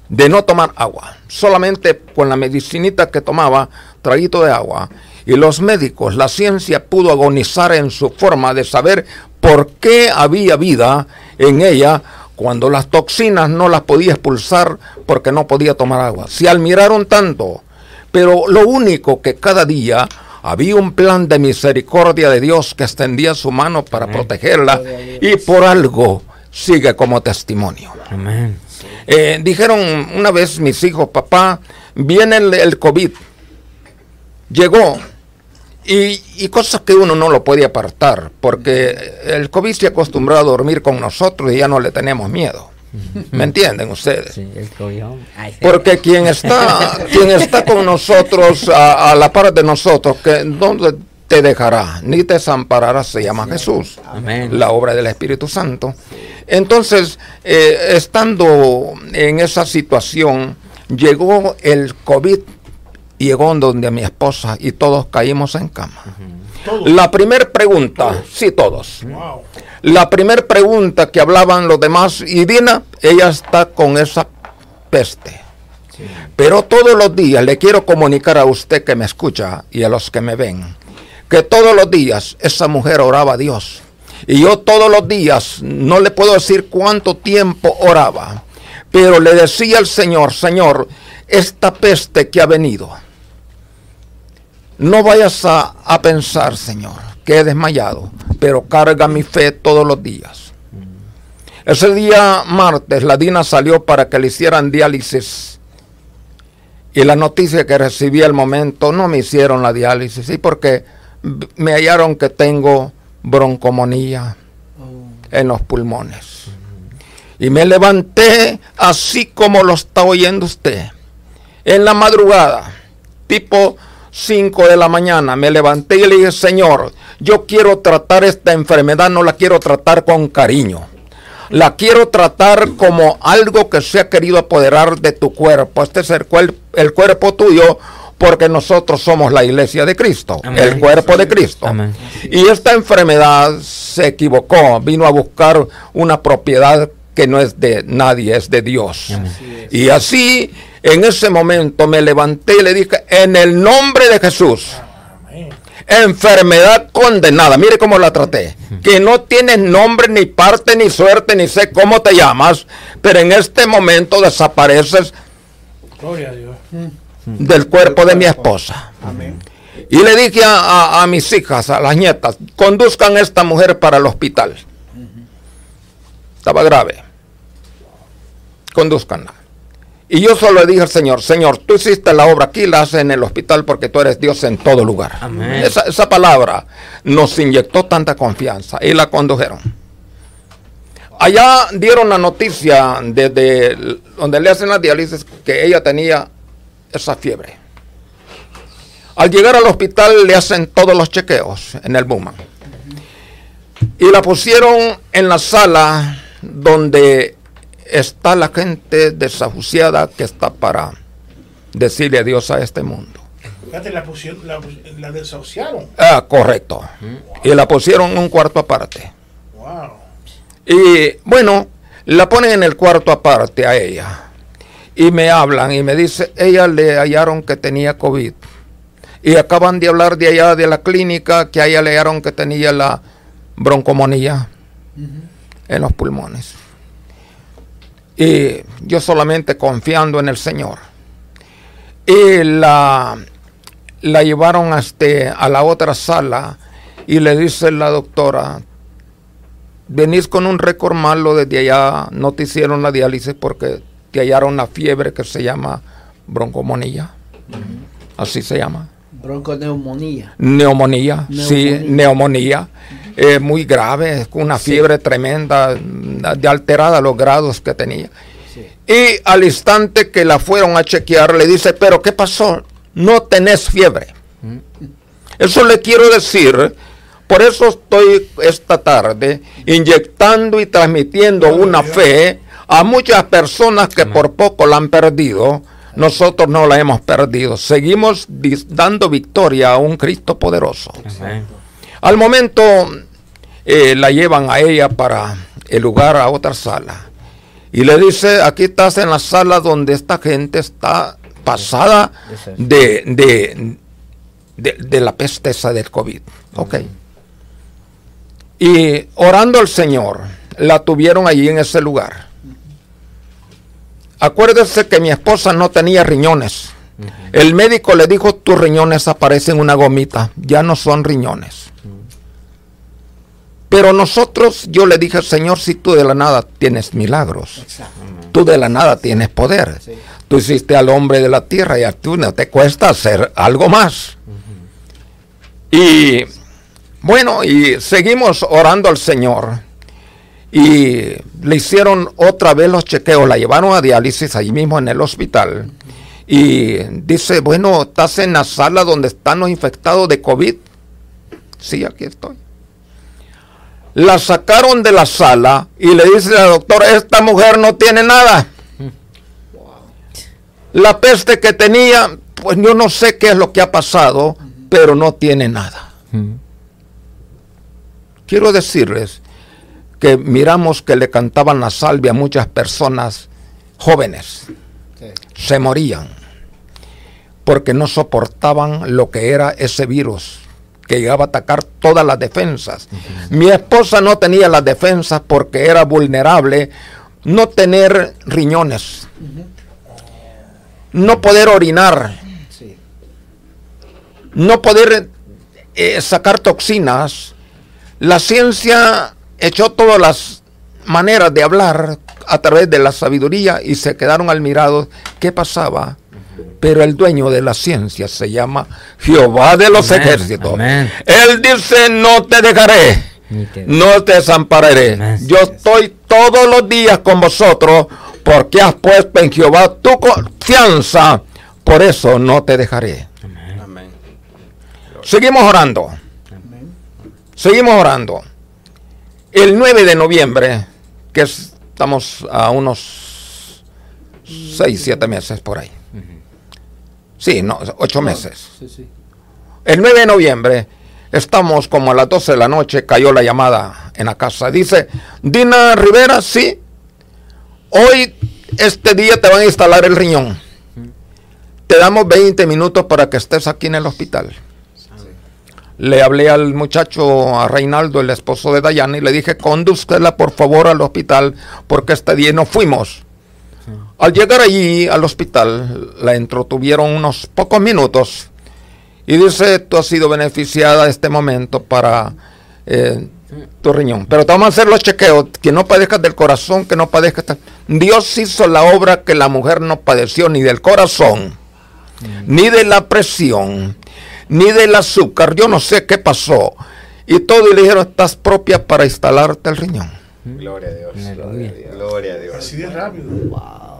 de no tomar agua, solamente con la medicinita que tomaba, traguito de agua. Y los médicos, la ciencia pudo agonizar en su forma de saber por qué había vida en ella cuando las toxinas no las podía expulsar porque no podía tomar agua. Se admiraron tanto, pero lo único que cada día había un plan de misericordia de Dios que extendía su mano para protegerla y por algo sigue como testimonio. Amén. Eh, dijeron una vez mis hijos, papá, viene el, el COVID, llegó, y, y cosas que uno no lo puede apartar, porque el COVID se acostumbró a dormir con nosotros y ya no le tenemos miedo. ¿Me entienden ustedes? Sí, el. Porque quien está, quien está con nosotros, a, a la par de nosotros, que ¿dónde te dejará? Ni te desamparará, se llama Jesús. Amén. La obra del Espíritu Santo. Entonces, eh, estando en esa situación, llegó el COVID, llegó donde mi esposa y todos caímos en cama. Todos. La primera pregunta, sí todos. Wow. La primera pregunta que hablaban los demás, y Dina, ella está con esa peste. Pero todos los días le quiero comunicar a usted que me escucha y a los que me ven, que todos los días esa mujer oraba a Dios. Y yo todos los días, no le puedo decir cuánto tiempo oraba, pero le decía al Señor, Señor, esta peste que ha venido, no vayas a, a pensar, Señor, que he desmayado, pero carga mi fe todos los días. Ese día martes, la Dina salió para que le hicieran diálisis. Y la noticia que recibí al momento, no me hicieron la diálisis, sí, porque b- me hallaron que tengo broncomonía en los pulmones. Y me levanté así como lo está oyendo usted. En la madrugada, tipo 5 de la mañana, me levanté y le dije, Señor, yo quiero tratar esta enfermedad, no la quiero tratar con cariño. La quiero tratar como algo que se ha querido apoderar de tu cuerpo. Este es el, el cuerpo tuyo porque nosotros somos la iglesia de Cristo, Amén. el cuerpo de Cristo. Amén. Y esta enfermedad se equivocó, vino a buscar una propiedad que no es de nadie, es de Dios. Y así, en ese momento me levanté y le dije, en el nombre de Jesús, enfermedad condenada, mire cómo la traté, que no tienes nombre, ni parte, ni suerte, ni sé cómo te llamas, pero en este momento desapareces Gloria a Dios. Del cuerpo de mi esposa. Amén. Y le dije a, a- a mis hijas, a las nietas, conduzcan a esta mujer para el hospital. Estaba grave. Conduzcanla. Y yo solo le dije al Señor, Señor, tú hiciste la obra aquí, la haces en el hospital porque tú eres Dios en todo lugar. Amén. Esa, esa palabra nos inyectó tanta confianza y la condujeron. Allá dieron la noticia desde donde le hacen la diálisis que ella tenía esa fiebre. Al llegar al hospital le hacen todos los chequeos en el Buman. Y la pusieron en la sala donde está la gente desahuciada que está para decirle adiós a este mundo. La, pusieron, la, la desahuciaron. Ah, correcto. Y la pusieron en un cuarto aparte. Wow. Y bueno, la ponen en el cuarto aparte a ella. Y me hablan y me dice, ella le hallaron que tenía COVID. Y acaban de hablar de allá de la clínica que a ella le hallaron que tenía la broncomonía. en los pulmones. Y yo solamente confiando en el Señor. Y la, la llevaron a, este, a la otra sala y le dice la doctora, venís con un récord malo desde allá, no te hicieron la diálisis porque te hallaron una fiebre que se llama broncomonía. Así se llama. Bronconeumonía. Neumonía, sí, neumonía. Eh, muy grave, con una fiebre tremenda, de alterada los grados que tenía. Y al instante que la fueron a chequear, le dice, pero ¿qué pasó? No tenés fiebre. Eso le quiero decir, por eso estoy esta tarde inyectando y transmitiendo una fe a muchas personas que por poco la han perdido. Nosotros no la hemos perdido. Seguimos dando victoria a un Cristo poderoso. Al momento eh, la llevan a ella para el lugar a otra sala. Y le dice, aquí estás en la sala donde esta gente está pasada de, de, de, de la peste esa del COVID. Ok. Y orando al Señor, la tuvieron allí en ese lugar. Acuérdese que mi esposa no tenía riñones. El médico le dijo, tus riñones aparecen una gomita, ya no son riñones. Pero nosotros, yo le dije, Señor, si tú de la nada tienes milagros, tú de la nada tienes poder. Tú hiciste al hombre de la tierra y a ti no te cuesta hacer algo más. Y bueno, y seguimos orando al Señor. Y le hicieron otra vez los chequeos, la llevaron a diálisis ahí mismo en el hospital. Y dice, bueno, ¿estás en la sala donde están los infectados de COVID? Sí, aquí estoy. La sacaron de la sala y le dice la doctora, esta mujer no tiene nada. La peste que tenía, pues yo no sé qué es lo que ha pasado, pero no tiene nada. Quiero decirles que miramos que le cantaban la salvia a muchas personas jóvenes. Se morían porque no soportaban lo que era ese virus que llegaba a atacar todas las defensas. Mi esposa no tenía las defensas porque era vulnerable no tener riñones, no poder orinar, no poder eh, sacar toxinas. La ciencia echó todas las maneras de hablar a través de la sabiduría y se quedaron admirados qué pasaba. Pero el dueño de la ciencia se llama Jehová de los Amén, ejércitos. amén. Él dice, no te dejaré, te- no te desampararé. Amén. Yo estoy todos los días con vosotros porque has puesto en Jehová tu confianza. Por eso no te dejaré. Amén. Seguimos orando. Seguimos orando. El 9 de noviembre, que es- estamos a unos 6, 7 meses por ahí. Sí, no, 8 meses. Sí, sí. El 9 de noviembre, estamos como a las 12 de la noche, cayó la llamada en la casa. Dice, Dina Rivera, sí, hoy, este día te van a instalar el riñón. Te damos 20 minutos para que estés aquí en el hospital. Le hablé al muchacho, a Reinaldo, el esposo de Dayana, y le dije, condúzcala por favor al hospital, porque este día no fuimos. Al llegar allí al hospital, la entretuvieron unos pocos minutos y dice, tú has sido beneficiada este momento para eh, tu riñón. Pero te vamos a hacer los chequeos, que no padezcas del corazón, que no padezcas... tal". Dios hizo la obra que la mujer no padeció ni del corazón, ni de la presión, ni del azúcar. Yo no sé qué pasó. Y todo y le dijeron, estás propia para instalarte el riñón. Gloria a Dios. Gloria a Dios. Gloria a Dios. Así de rápido.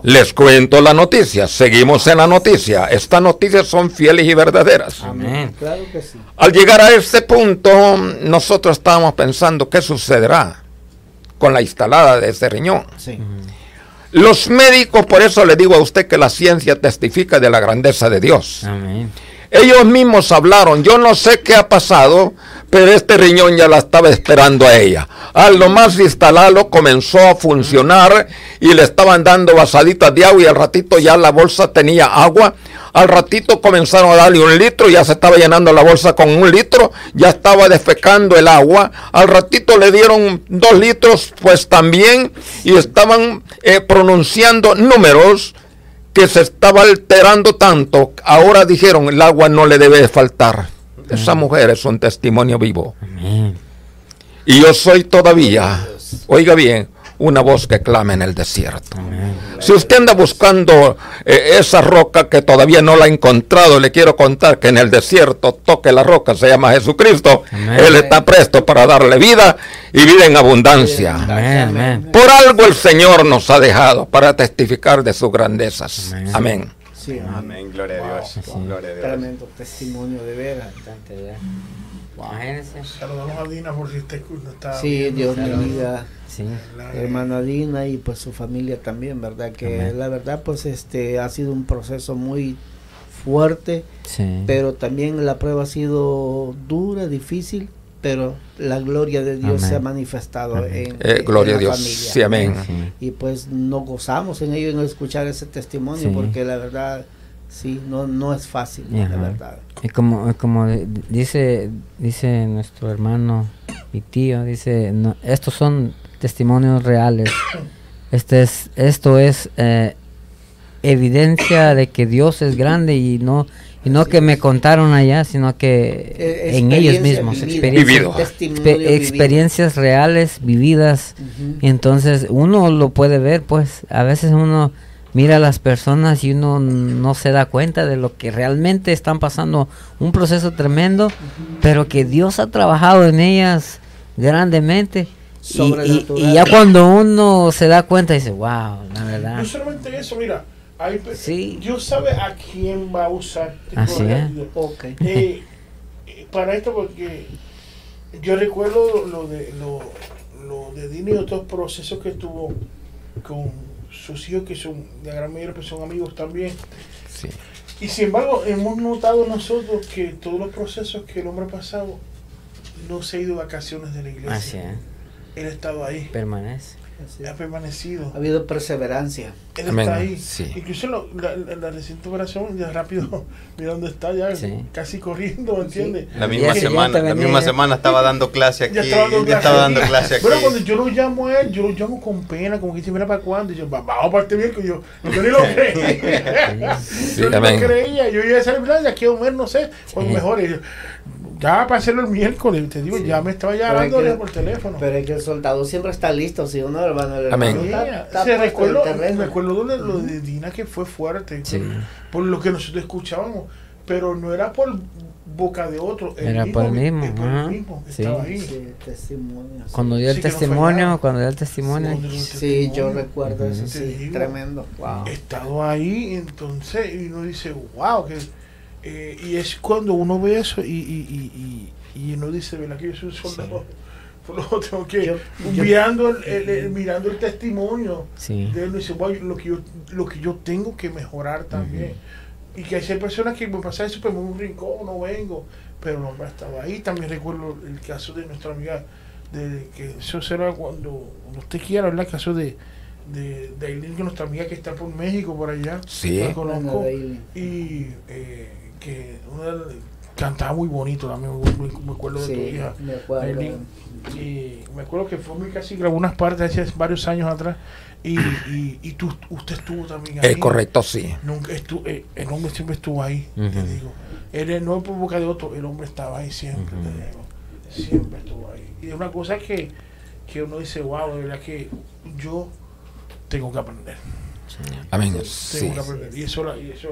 Les cuento la noticia. Seguimos en la noticia. Estas noticias son fieles y verdaderas. Amén. Claro que sí. Al llegar a este punto, nosotros estábamos pensando qué sucederá con la instalada de ese riñón. Sí. Los médicos, por eso le digo a usted que la ciencia testifica de la grandeza de Dios. Amén. Ellos mismos hablaron, yo no sé qué ha pasado, pero este riñón ya la estaba esperando a ella. Al nomás instalarlo comenzó a funcionar y le estaban dando vasaditas de agua y al ratito ya la bolsa tenía agua. Al ratito comenzaron a darle un litro, ya se estaba llenando la bolsa con un litro, ya estaba defecando el agua. Al ratito le dieron dos litros, pues también, y estaban eh, pronunciando números que se estaba alterando tanto. Ahora dijeron, el agua no le debe faltar. Esa mujer es un testimonio vivo. Amén. Y yo soy todavía, oiga bien, una voz que clama en el desierto. Si usted anda buscando eh, esa roca que todavía no la ha encontrado, le quiero contar que en el desierto toque la roca, se llama Jesucristo. Amén. Él está presto para darle vida y vida en abundancia. Amén, amén. Por algo el Señor nos ha dejado para testificar de sus grandezas. Amén. Amén. Sí, Amén, gloria a Dios. Gloria a Dios. tremendo testimonio de veras. Bien. Imagínense. Saludamos a Dina por si usted no está. Sí, viendo. Dios bendiga Sí. La- hermana Dina y pues su familia también, ¿verdad? Que Amén. la verdad pues este ha sido un proceso muy fuerte, Sí. pero también la prueba ha sido dura, difícil, pero la gloria de Dios Amén. se ha manifestado Amén. en, Eh, en gloria la a Dios. familia. Sí, amén. Sí. Y pues nos gozamos en ello, en escuchar ese testimonio, Sí. porque la verdad, sí, no, no es fácil, la Ajá. verdad. Y como, como di- dice, dice nuestro hermano y tío, dice, no, estos son testimonios reales. Este es, esto es eh, evidencia de que Dios es grande y no, y no que me contaron allá, sino que Eh, en ellos mismos, vivida, experiencias, experiencias reales, vividas. Y entonces uno lo puede ver, pues a veces uno mira a las personas y uno no se da cuenta de lo que realmente están pasando, un proceso tremendo, pero que Dios ha trabajado en ellas grandemente. Y, y- Sobrenatural. y ya cuando uno se da cuenta dice, wow, la verdad. No solamente eso, mira. Hay, Sí. Dios sabe a quién va a usar. Así es. Eh, eh, para esto porque yo recuerdo lo de lo, lo de Dini y otros procesos que tuvo con sus hijos que son la gran mayoría pues son amigos también Sí. y sin embargo hemos notado nosotros que todos los procesos que el hombre ha pasado no se ha ido vacaciones de la iglesia Así es, él ha estado ahí permanece. Ha permanecido Ha habido perseverancia. él Amén, está ahí. sí. Incluso lo- la, la- la reciente operación, ya rápido, mira dónde está, ya Sí. casi corriendo, ¿entiendes? La misma semana, la misma semana estaba dando clase aquí. Ya estaba dando ya estaba dando clase aquí. Pero cuando yo lo llamo a él, yo lo llamo con pena, como que dice, mira para cuándo. Y yo, "Va- vamos para este miércoles. Yo, yo ni lo creía. yo ni amén. lo creía. Yo iba a salir, "Mira, ya quiero ver, no sé, Sí. mejor. Y yo, ya para hacerlo el miércoles, te digo, ya me estaba ya hablando que- por teléfono. Pero es que el soldado siempre está listo, si uno hermano. el Amén. está- Sí, está sí, puesto recuerdo, el me acuerdo lo de Dina que fue fuerte Sí. por lo que nosotros escuchábamos, pero no era por boca de otro, él Era por el mismo, por el ajá. mismo, Sí. estaba ahí. Sí, testimonio. sí. Cuando dio el Sí, no testimonio, fallaba. cuando dio el testimonio, el Sí, yo recuerdo eso, sí, digo, tremendo. Wow. He estado ahí, entonces, y uno dice, wow, que, eh, y es cuando uno ve eso y, y, y, y, y uno dice, ¿verdad que yo soy un soldado? Por lo tengo que, Yo- yo- mirando, el, el- el- mirando el testimonio sí. de él, dice, wow, lo que yo, lo que yo tengo que mejorar también. Y que hay personas que me pasa eso, pues me voy a un rincón, no vengo, pero no estaba ahí. También recuerdo el caso de nuestra amiga, de que eso será cuando, usted quiera, ¿verdad? El caso de, de, de Aileen, que nuestra amiga que está por México, por allá. Sí. La conozco. Y eh, que una cantaba muy bonito también, me, me- me acuerdo de tu Sí, hija. me acuerdo. Aileen. Y me acuerdo que fue muy casi grabó unas partes hace varios años atrás. Y, y, y tú, usted estuvo también ahí. Es correcto, sí. Nunca estu- eh, el hombre siempre estuvo ahí, te digo. Él no por boca de otro, el hombre estaba ahí siempre, te digo. Siempre estuvo ahí. Y es una cosa que, que uno dice, wow, de verdad que yo tengo que aprender. Amén. Tengo Sí. que aprender. Y eso, la- y eso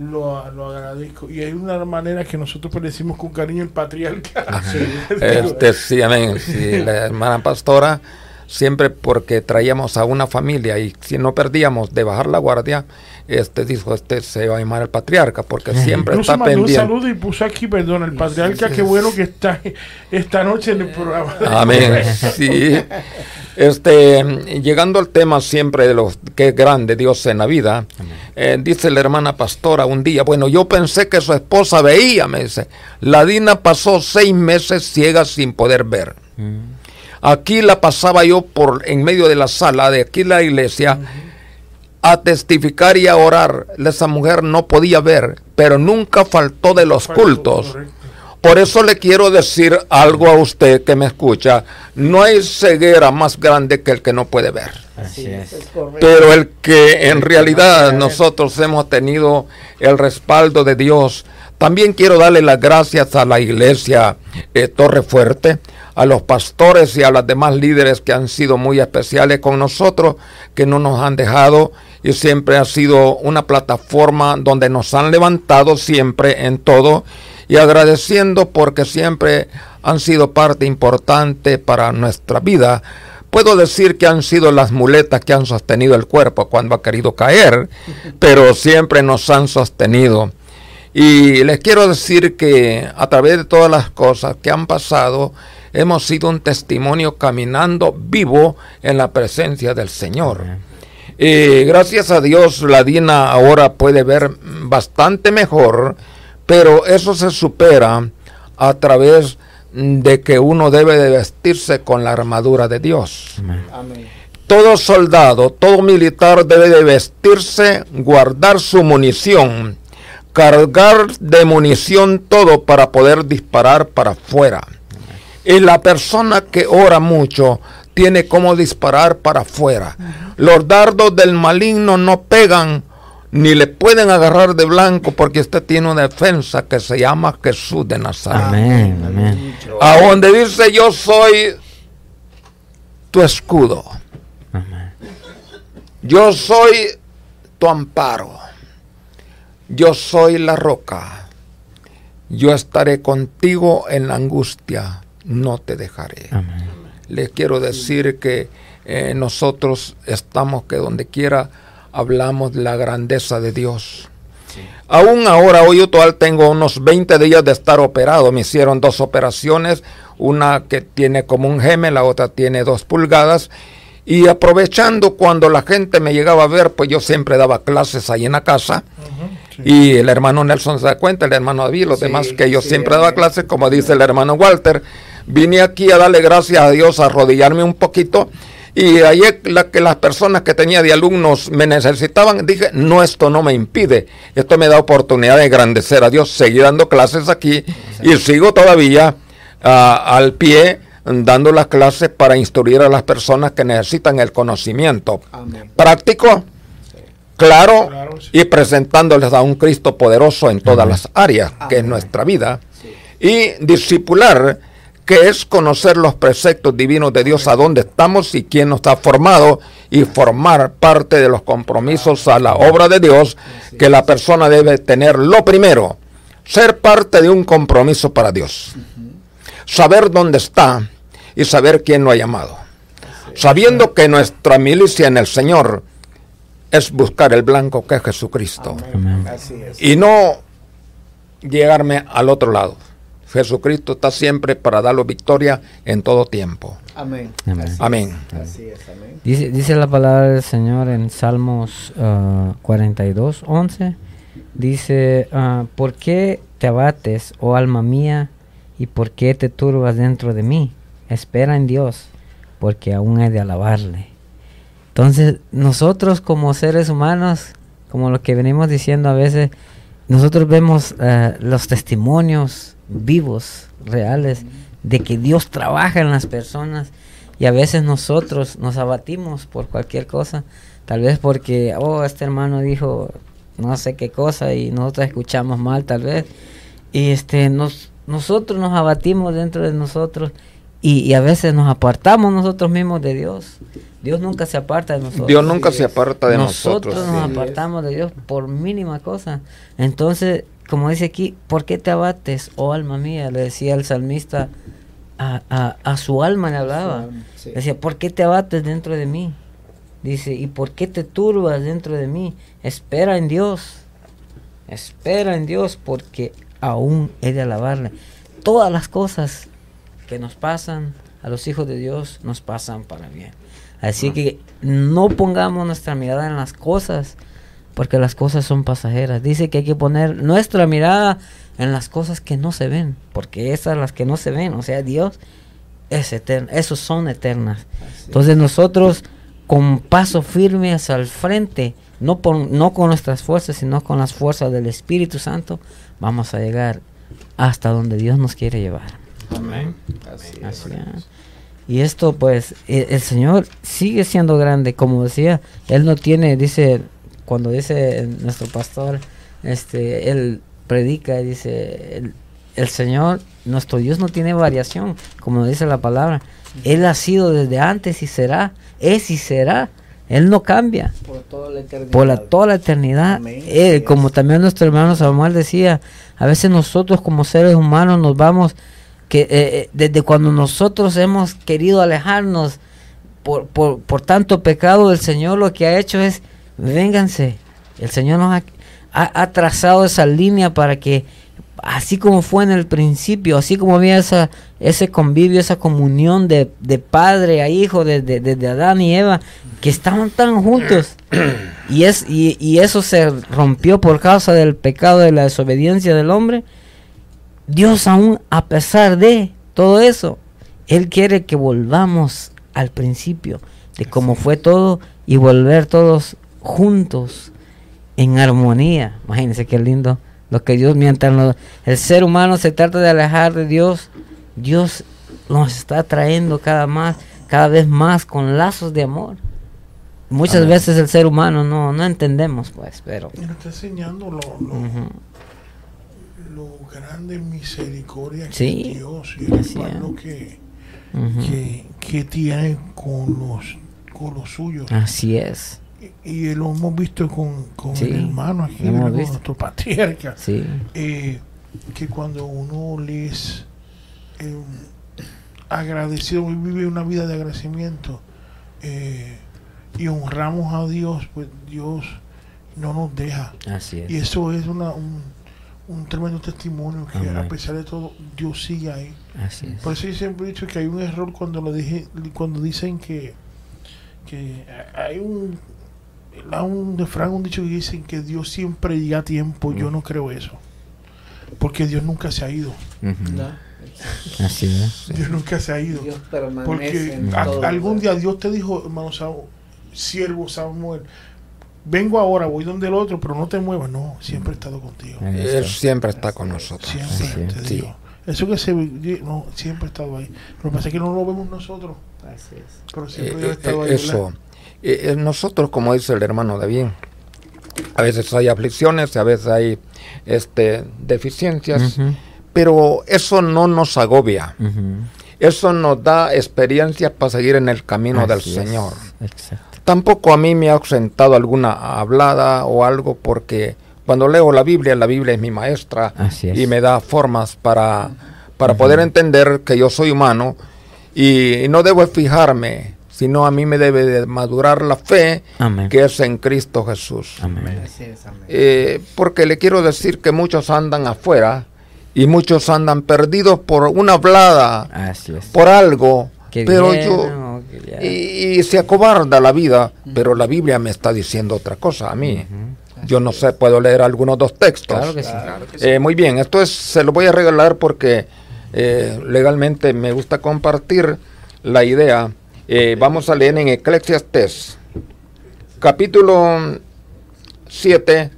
lo, lo agradezco. Y hay una manera que nosotros pues, le decimos con cariño el patriarca. Este, sí, amén. Sí, la hermana pastora, siempre porque traíamos a una familia y si no perdíamos de bajar la guardia, este dijo, este se va a llamar el patriarca, porque siempre Incluso está mandó un pendiente. saludo y puso aquí, perdón, el patriarca, qué bueno que está esta noche en el programa. Amén. Sí. Este, llegando al tema siempre de lo que es grande Dios en la vida, eh, dice la hermana pastora un día, bueno, yo pensé que su esposa veía, me dice, la Dina pasó seis meses ciega sin poder ver. Aquí la pasaba yo por en medio de la sala de aquí la iglesia a testificar y a orar. Esa mujer no podía ver, pero nunca faltó de los cultos. Correcto. Por eso le quiero decir algo a usted que me escucha. No hay ceguera más grande que el que no puede ver. Así es. Pero el que en realidad nosotros hemos tenido el respaldo de Dios. También quiero darle las gracias a la iglesia eh, Torre Fuerte, a los pastores y a los demás líderes que han sido muy especiales con nosotros, que no nos han dejado y siempre ha sido una plataforma donde nos han levantado siempre en todo y agradeciendo porque siempre han sido parte importante para nuestra vida. Puedo decir que han sido las muletas que han sostenido el cuerpo cuando ha querido caer, pero siempre nos han sostenido. Y les quiero decir que a través de todas las cosas que han pasado, hemos sido un testimonio caminando vivo en la presencia del Señor. Y gracias a Dios, la Dina ahora puede ver bastante mejor, pero eso se supera a través de que uno debe de vestirse con la armadura de Dios. Amén. Todo soldado, todo militar debe de vestirse, guardar su munición, cargar de munición todo para poder disparar para afuera. Y la persona que ora mucho tiene como disparar para afuera. Los dardos del maligno no pegan ni le pueden agarrar de blanco porque usted tiene una defensa que se llama Jesús de Nazaret. Amén, amén. A donde dice yo soy tu escudo. Amén. Yo soy tu amparo. Yo soy la roca. Yo estaré contigo en la angustia. No te dejaré. Amén. Les quiero decir que eh, nosotros estamos que donde quiera hablamos de la grandeza de Dios. Aún ahora, hoy yo todavía tengo unos 20 días de estar operado. Me hicieron dos operaciones, una que tiene como un geme, la otra tiene dos pulgadas. Y aprovechando cuando la gente me llegaba a ver, pues yo siempre daba clases ahí en la casa. Y el hermano Nelson se da cuenta, el hermano David, los Sí, demás que yo sí, siempre daba amén. clases, como dice el hermano Walter. Vine aquí a darle gracias a Dios, a arrodillarme un poquito. Y ayer la, que las personas que tenía de alumnos me necesitaban, dije, no, esto no me impide. Esto me da oportunidad de engrandecer a Dios, seguir dando clases aquí. Y sigo todavía ah, al pie dando las clases para instruir a las personas que necesitan el conocimiento Amén. práctico, claro, Claro, sí. y presentándoles a un Cristo poderoso en todas las áreas, que es nuestra vida, y discipular, que es conocer los preceptos divinos de Dios, a dónde estamos y quién nos ha formado, y formar parte de los compromisos a la obra de Dios, que la persona debe tener lo primero, ser parte de un compromiso para Dios, saber dónde está y saber quién lo ha llamado sabiendo que nuestra milicia en el Señor es buscar el blanco que es Jesucristo Amén. Y no llegarme al otro lado. Jesucristo está siempre para darlo victoria en todo tiempo. Amén. Amén. Así Amén. es. Así es. Amén. Dice, dice la palabra del Señor en Salmos ah, 42, 11. Dice, ah, ¿por qué te abates, oh alma mía, y por qué te turbas dentro de mí? Espera en Dios, porque aún he de alabarle. Entonces, nosotros como seres humanos, como lo que venimos diciendo a veces, nosotros vemos ah, los testimonios vivos, reales, de que Dios trabaja en las personas y a veces nosotros nos abatimos por cualquier cosa, tal vez porque, oh, este hermano dijo no sé qué cosa y nosotros escuchamos mal tal vez y este nos nosotros nos abatimos dentro de nosotros y a veces nos apartamos nosotros mismos de Dios. Dios nunca se aparta de nosotros. Dios nunca se aparta de nosotros. Nosotros nos sí. apartamos de Dios por mínima cosa. Entonces, como dice aquí, ¿por qué te abates, oh alma mía? Le decía el salmista a, a- a su alma, le hablaba. Sí. Decía, ¿por qué te abates dentro de mí? Dice, ¿y por qué te turbas dentro de mí? Espera en Dios. Espera en Dios porque aún he de alabarle. Todas las cosas que nos pasan a los hijos de Dios nos pasan para bien. Así que no pongamos nuestra mirada en las cosas, porque las cosas son pasajeras. Dice que hay que poner nuestra mirada en las cosas que no se ven, porque esas las que no se ven, o sea, Dios es eterno, esos son eternas. Entonces nosotros con paso firme hacia el frente, no, por, no con nuestras fuerzas, sino con las fuerzas del Espíritu Santo, vamos a llegar hasta donde Dios nos quiere llevar. Amén. Así es. Y esto pues, e- el, Señor sigue siendo grande, como decía, Él no tiene, dice, cuando dice nuestro pastor, este, Él predica, y dice, el, el Señor, nuestro Dios no tiene variación, como dice la palabra, Él ha sido desde antes y será, es y será, Él no cambia Por toda la eternidad. por la, toda la eternidad. Amén. Eh, como también nuestro hermano Samuel decía, a veces nosotros como seres humanos nos vamos, que eh, eh, desde cuando nosotros hemos querido alejarnos por, por, por tanto pecado, el Señor lo que ha hecho es, vénganse, el Señor nos ha, ha- trazado esa línea para que, así como fue en el principio, así como había esa, ese convivio, esa comunión de, de padre a hijo, desde de, de Adán y Eva, que estaban tan juntos, y, es, y, y eso se rompió por causa del pecado de la desobediencia del hombre, Dios aún a pesar de todo eso, Él quiere que volvamos al principio de cómo fue todo y volver todos juntos en armonía. Imagínense qué lindo lo que Dios, mientras lo- el ser humano se trata de alejar de Dios, Dios nos está trayendo cada más, cada vez más con lazos de amor. Muchas Amén. veces el ser humano no, no entendemos, pues, pero está enseñando lo, lo grande misericordia que Sí, es Dios y el es. que, que, que tiene con los, con los suyos. así es, Y, y lo hemos visto con, con Sí, el hermano aquí, con visto. nuestro patriarca. sí, eh, que cuando uno les eh, agradecido y vive una vida de agradecimiento eh, y honramos a Dios, pues Dios no nos deja. así Y es, eso es una, un, un tremendo testimonio que a pesar de todo Dios sigue ahí. así es. Por eso yo siempre he dicho que hay un error cuando lo dije, cuando dicen que, que hay un, hay un refrán, un dicho que dicen que Dios siempre llega a tiempo. Yo no creo eso. Porque Dios nunca se ha ido. ¿no? Así es. Dios nunca se ha ido. Dios permanece Porque en a- todo algún día Dios te dijo, hermano Samuel, siervo Samuel, vengo ahora, voy donde el otro, pero no te muevas. No, siempre he estado contigo. Él siempre está con nosotros. Siempre, te Sí. digo. Eso que se no, siempre ha estado ahí. Lo que pasa es que no lo vemos nosotros, Así es. pero Eh, siempre eh, estado ahí. eso. Eh, eh, nosotros, como dice el hermano David, a veces hay aflicciones, a veces hay este, deficiencias, pero eso no nos agobia. Eso nos da experiencia para seguir en el camino del es. Señor. Exacto. Tampoco a mí me ha ausentado alguna hablada o algo porque cuando leo la Biblia, la Biblia es mi maestra Así es. y me da formas para, para poder entender que yo soy humano y, no debo fijarme, sino a mí me debe de madurar la fe Amén. que es en Cristo Jesús. Amén. Así es, amén. Eh, porque le quiero decir que muchos andan afuera y muchos andan perdidos por una hablada, Así es. por algo, Que pero yo... que Y, y se acobarda la vida, pero la Biblia me está diciendo otra cosa a mí. Yo no sé, puedo leer algunos dos textos. Claro que sí. Eh, muy bien, esto es, se lo voy a regalar porque eh, legalmente me gusta compartir la idea. Eh, vamos a leer en Eclesiastes, capítulo 7,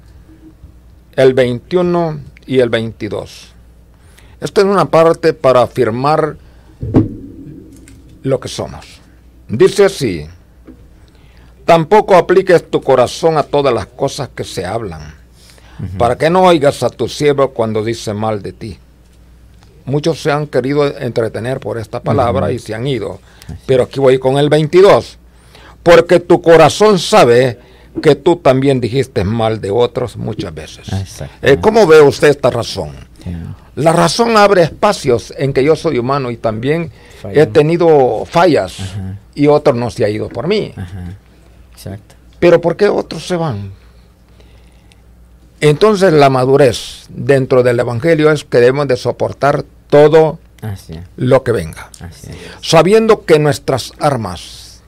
el 21 y el 22. Esto es una parte para afirmar lo que somos. Dice así, tampoco apliques tu corazón a todas las cosas que se hablan, para que no oigas a tu siervo cuando dice mal de ti. Muchos se han querido entretener por esta palabra y se han ido, pero aquí voy con el 22, porque tu corazón sabe que tú también dijiste mal de otros muchas veces. Eh, ¿Cómo ve usted esta razón? La razón abre espacios en que yo soy humano y también he tenido fallas Ajá. y otros no se ha ido por mí. Ajá. Exacto. Pero ¿por qué otros se van? Entonces la madurez dentro del Evangelio es que debemos de soportar todo Así es. lo que venga, Así es. sabiendo que nuestras armas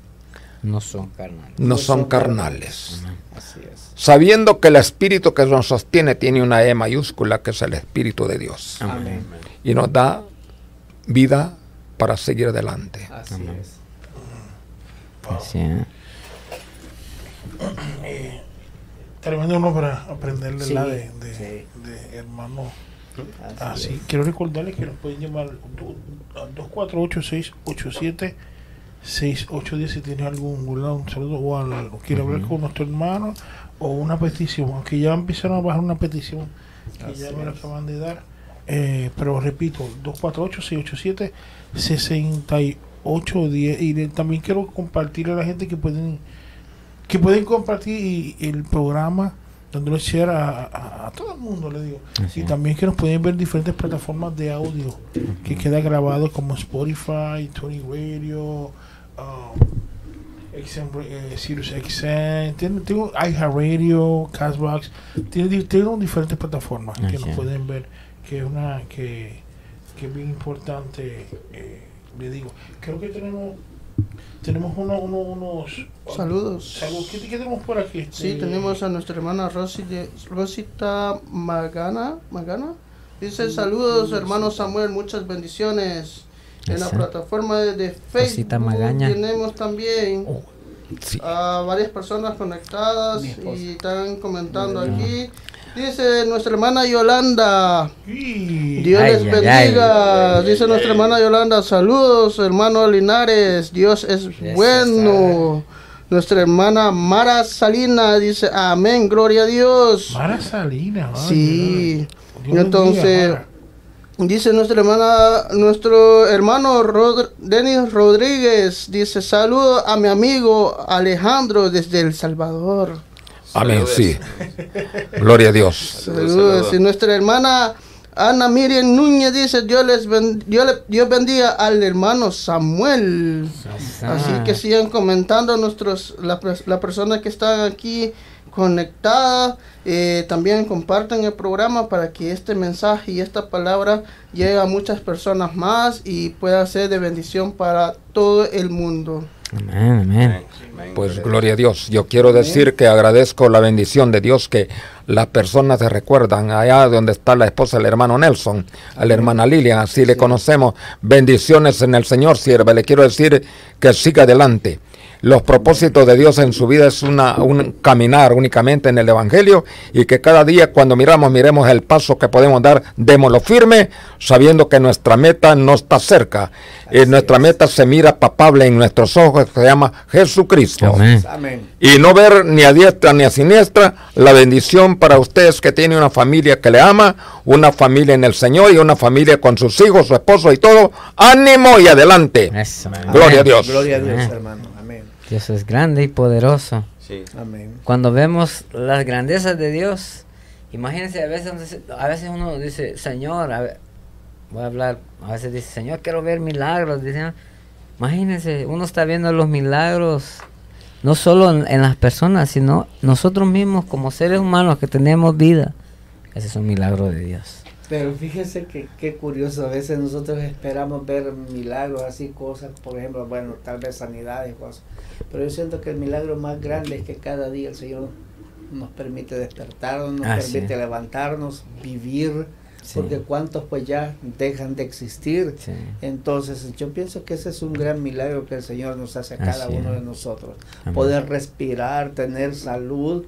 No son carnales. no son carnales, Así es. Sabiendo que el espíritu que nos sostiene tiene una E mayúscula que es el espíritu de Dios Amén. y nos da vida para seguir adelante. Así Amén. es. Así es. Tremendo uno para aprenderle Sí, la de, de, sí. de hermano. Así Así, es. quiero recordarles que nos pueden llamar al 248-687-6810 si tienen algún ¿verdad? un saludo o, al- o quiere hablar con nuestro hermano o una petición, aunque ya empezaron a bajar una petición que ya me la acaban de dar. Eh, pero repito, 248-687-6810 y también quiero compartir a la gente que pueden que pueden compartir el programa dándole share a, a- a todo el mundo le digo. Así y también que nos pueden ver diferentes plataformas de audio que queda grabado como Spotify, Tony Radio, um, XM, eh, Sirius XM, tiene- tengo iHeartRadio, Castbox, tiene, di- tengo diferentes plataformas que Así nos pueden ver, que es una que, que es bien importante, eh, le digo. Creo que tenemos tenemos uno, uno- unos Saludos. saludos. ¿Qué, qué tenemos por aquí? Sí, Este, tenemos a nuestra hermana Rosy de- Rosita Magana. Magana. Dice saludos, hermano Samuel, muchas bendiciones. En la plataforma de, Facebook Magaña. tenemos también Oh, sí. a varias personas conectadas y están comentando aquí. Dice nuestra hermana Yolanda. Dios Ay, les ay, bendiga. Dice nuestra hermana Yolanda. Saludos, hermano Linares. Dios es bueno. Nuestra hermana Mara Salina dice amén, gloria a Dios. Mara Salina. ay, Sí. Dios bendiga, Entonces, Mara. Dice nuestra hermana, nuestro hermano Rod- Denis Rodríguez, dice saludo a mi amigo Alejandro desde El Salvador. Amén, Saludos. sí. Gloria a Dios. Saludos. Y nuestra hermana Ana Miriam Núñez dice, Dios les ben- Dios, le- Dios bendiga al hermano Samuel. Así que sigan comentando nuestros la, pers- la persona que están aquí conectada. eh, también compartan el programa para que este mensaje y esta palabra llegue a muchas personas más y pueda ser de bendición para todo el mundo. Amén, amén. Pues gloria a Dios. Yo quiero decir que agradezco la bendición de Dios que las personas se recuerdan allá donde está la esposa del hermano Nelson, a la hermana Lilian, así le conocemos. Bendiciones en el Señor, sierva. Le quiero decir que siga adelante. Los propósitos de Dios en su vida es una, un caminar únicamente en el Evangelio y que cada día cuando miramos, miremos el paso que podemos dar, démoslo firme, sabiendo que nuestra meta no está cerca. Eh, nuestra meta se mira papable en nuestros ojos, se llama Jesucristo. Amén. Amén. Y no ver ni a diestra ni a siniestra la bendición para ustedes que tienen una familia que le ama, una familia en el Señor y una familia con sus hijos, su esposo y todo. Ánimo y adelante. Eso. Gloria a Dios. Gloria a Dios, Amén. hermano. Dios es grande y poderoso. Sí. Amén. Cuando vemos las grandezas de Dios, imagínense a veces, uno dice- a veces uno dice, Señor, a ver, voy a hablar, a veces dice, Señor, quiero ver milagros. Dicen, imagínense, uno está viendo los milagros, no solo en, en las personas, sino nosotros mismos como seres humanos que tenemos vida. Ese es un milagro de Dios. Pero fíjese que qué curioso, a veces nosotros esperamos ver milagros, así cosas, por ejemplo, bueno, tal vez sanidades, cosas. Pero yo siento que el milagro más grande es que cada día el Señor nos permite despertarnos, nos Así permite levantarnos, vivir, Sí. porque cuántos pues ya dejan de existir. Sí. Entonces yo pienso que ese es un gran milagro que el Señor nos hace a cada Así uno de nosotros. Amén. Poder respirar, tener salud.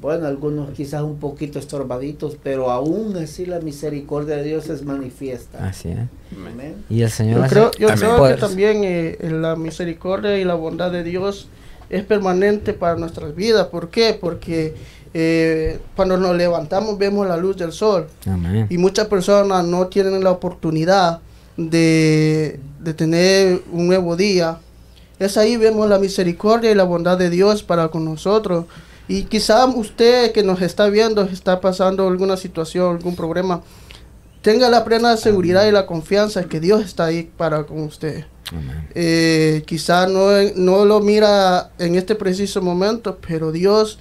Bueno, algunos quizás un poquito estorbaditos, pero aún así la misericordia de Dios es manifiesta. Así es. Amén. Y el Señor Yo creo, yo creo que Pues- también eh, la misericordia y la bondad de Dios es permanente para nuestras vidas. ¿Por qué? Porque eh, cuando nos levantamos vemos la luz del sol Amén. y muchas personas no tienen la oportunidad de, de tener un nuevo día. Es ahí vemos la misericordia y la bondad de Dios para con nosotros. Y quizá usted que nos está viendo está pasando alguna situación, algún problema, tenga la plena seguridad y la confianza que Dios está ahí para con usted. Amén. Eh, quizá no, no lo mira en este preciso momento, pero Dios,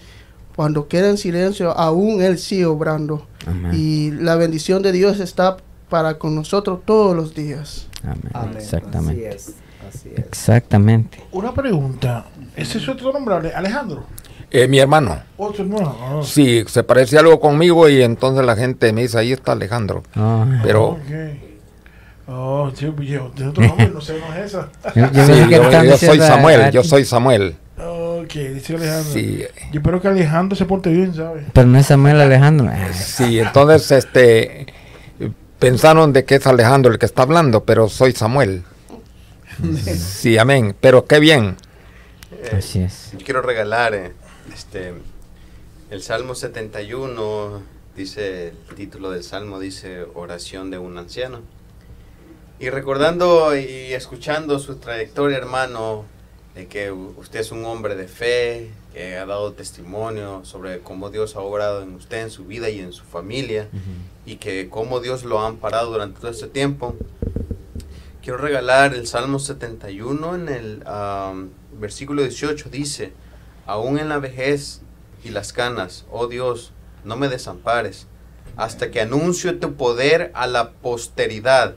cuando queda en silencio, aún Él sigue obrando. Amén. Y la bendición de Dios está para con nosotros todos los días. Amén. Amén. Exactamente. Así es. Así es. Exactamente. Una pregunta. ¿Ese es otro nombre, Ale- Alejandro? Eh, mi hermano, Otro no. ah. sí, se parece algo conmigo y entonces la gente me dice, ahí está Alejandro. Oh, Pero Ok. Oh, sí, yo, de otro nombre, no sé, no es esa. yo, yo sí, pensé que yo, estaban yo soy Samuel, yo soy Samuel. Ok, Que dice Alejandro. Sí, Yo espero que Alejandro se porte bien, ¿sabes? Pero no es Samuel Alejandro. Ah, sí, entonces este pensaron de que es Alejandro el que está hablando, pero soy Samuel. Sí, amén. Pero qué bien. Así es. Yo quiero regalar eh, este el Salmo 71 dice el título del salmo dice oración de un anciano. Y recordando y escuchando su trayectoria, hermano, de que usted es un hombre de fe, que ha dado testimonio sobre cómo Dios ha obrado en usted, en su vida y en su familia, y que cómo Dios lo ha amparado durante todo este tiempo. Quiero regalar el Salmo 71 en el am, versículo 18. Dice, aún en la vejez y las canas, oh Dios, no me desampares, hasta que anuncie tu poder a la posteridad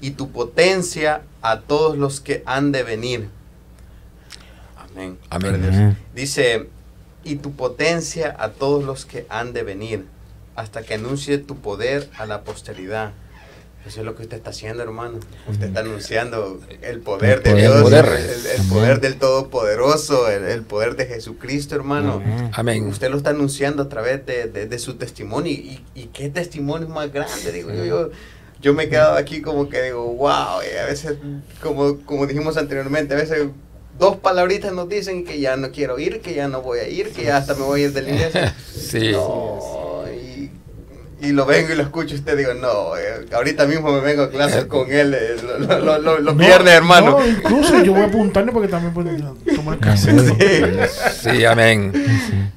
y tu potencia a todos los que han de venir. Amén. Amén. Dice, y tu potencia a todos los que han de venir, hasta que anuncie tu poder a la posteridad. Eso es lo que usted está haciendo, hermano. Usted está anunciando el poder El de. Dios, El poder. el, el poder del Todopoderoso, el, el poder de Jesucristo, hermano. Amén. Usted lo está anunciando a través de, de- de su testimonio. Y, y qué testimonio más grande, digo yo. yo. Yo me he quedado aquí como que digo, wow, y a veces, como, como dijimos anteriormente, a veces dos palabritas nos dicen que ya no quiero ir, que ya no voy a ir, que ya hasta me voy a ir de la iglesia. Sí. No, y lo vengo y lo escucho y usted digo, no, eh, ahorita mismo me vengo a clases con él eh, lo- lo- lo- lo- los No, viernes, hermano. No, incluso yo voy a apuntarle porque también pueden tomar cassette. Sí, amén.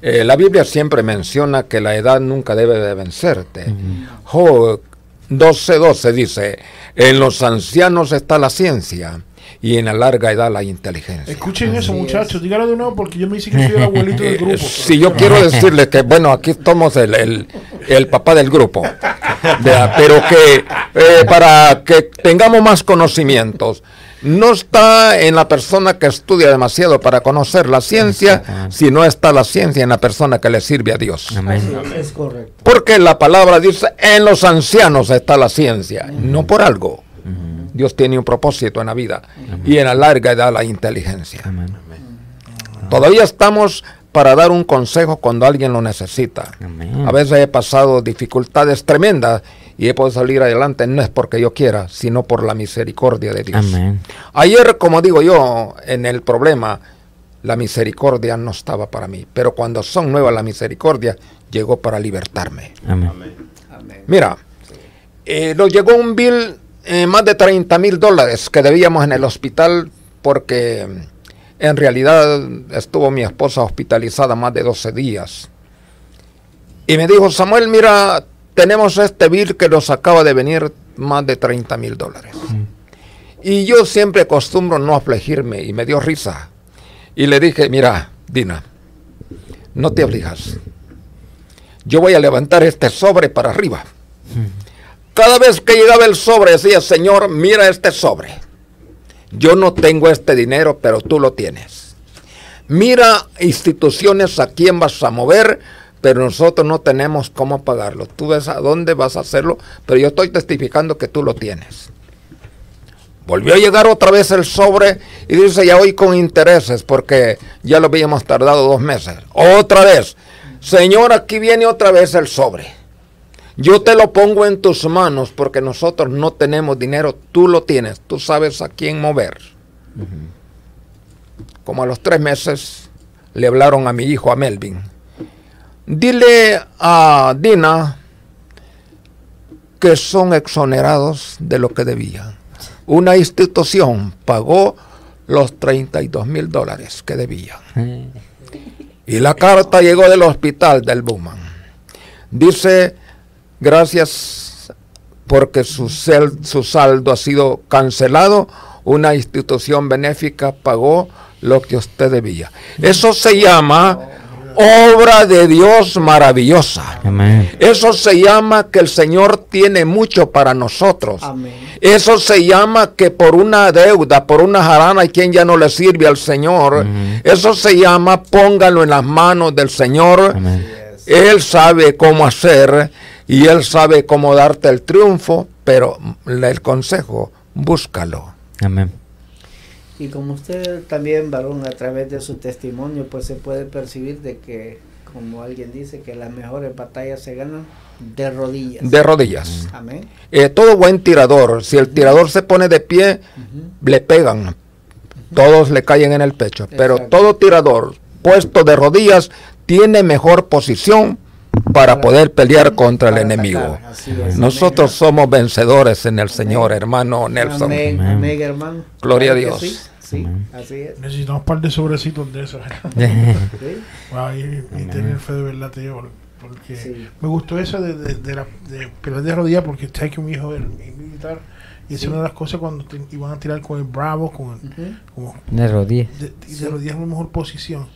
Eh, la Biblia siempre menciona que la edad nunca debe de vencerte. Job 12:12 dice, en los ancianos está la ciencia y en la larga edad la inteligencia. Escuchen eso, muchachos. Dígalo de nuevo porque yo me dice que soy el abuelito del Eh, grupo. si yo quiero decirles que, bueno, aquí estamos el, el- el papá del grupo, ¿verdad? pero que eh, para que tengamos más conocimientos, no está en la persona que estudia demasiado para conocer la ciencia, sino está la ciencia en la persona que le sirve a Dios. Amén. Es correcto. Porque la palabra dice, en los ancianos está la ciencia, no por algo. Dios tiene un propósito en la vida y en la larga edad la inteligencia. Amén. Todavía estamos para dar un consejo cuando alguien lo necesita. Amén. A veces he pasado dificultades tremendas y he podido salir adelante, no es porque yo quiera, sino por la misericordia de Dios. Amén. Ayer, como digo yo, en el problema, la misericordia no estaba para mí, pero cuando son nuevas la misericordia, llegó para libertarme. Amén. Amén. Mira, eh, nos llegó un bill eh, más de 30 mil dólares que debíamos en el hospital porque mm, en realidad estuvo mi esposa hospitalizada más de 12 días. Y me dijo, Samuel, mira, tenemos este bill que nos acaba de venir más de 30 mil dólares. Y yo siempre acostumbro no afligirme y me dio risa. Y le dije, mira, Dina, no te aflijas. Yo voy a levantar este sobre para arriba. Cada vez que llegaba el sobre decía, Señor, mira este sobre. Yo no tengo este dinero, pero tú lo tienes. Mira instituciones a quién vas a mover, pero nosotros no tenemos cómo pagarlo. Tú ves a dónde vas a hacerlo, pero yo estoy testificando que tú lo tienes. Volvió a llegar otra vez el sobre y dice ya hoy con intereses porque ya lo habíamos tardado dos meses. Otra vez, Señor, aquí viene otra vez el sobre. Yo te lo pongo en tus manos porque nosotros no tenemos dinero, tú lo tienes, tú sabes a quién mover. Como a los tres meses le hablaron a mi hijo, a Melvin. Dile a Dina que son exonerados de lo que debían. Una institución pagó los 32 mil dólares que debían. Eh, Y la carta llegó del hospital del Buman. Dice, gracias porque su, saldo ha sido cancelado, una institución benéfica pagó lo que usted debía. Eso se llama obra de Dios maravillosa. Amén. Eso se llama que el Señor tiene mucho para nosotros. Amén. Eso se llama que por una deuda, por una jarana, hay quien ya no le sirve al Señor. Eso se llama póngalo en las manos del Señor. Él sabe cómo hacer y Él sabe cómo darte el triunfo, pero el consejo, búscalo. Amén. Y como usted también, varón, a través de su testimonio, pues se puede percibir de que, como alguien dice, que las mejores batallas se ganan de rodillas. De rodillas. Amén. Eh, todo buen tirador, si el tirador se pone de pie, le pegan. Todos le caen en el pecho. Pero todo tirador puesto de rodillas tiene mejor posición para poder pelear contra el enemigo. Nosotros somos vencedores en el Señor, hermano Nelson. Gloria a Dios. Sí, sí, Amén. así es. Necesitamos un par de sobrecitos de esos. Wow, y, y tener fe de verdad, te digo, porque Sí. me gustó eso de, de, de, la, de pelear de rodillas, porque sabes que mi hijo es militar y esa es una de las cosas cuando te, iban a tirar con el bravo, con el, Ujú. como De rodillas. de, y de rodillas es la mejor posición,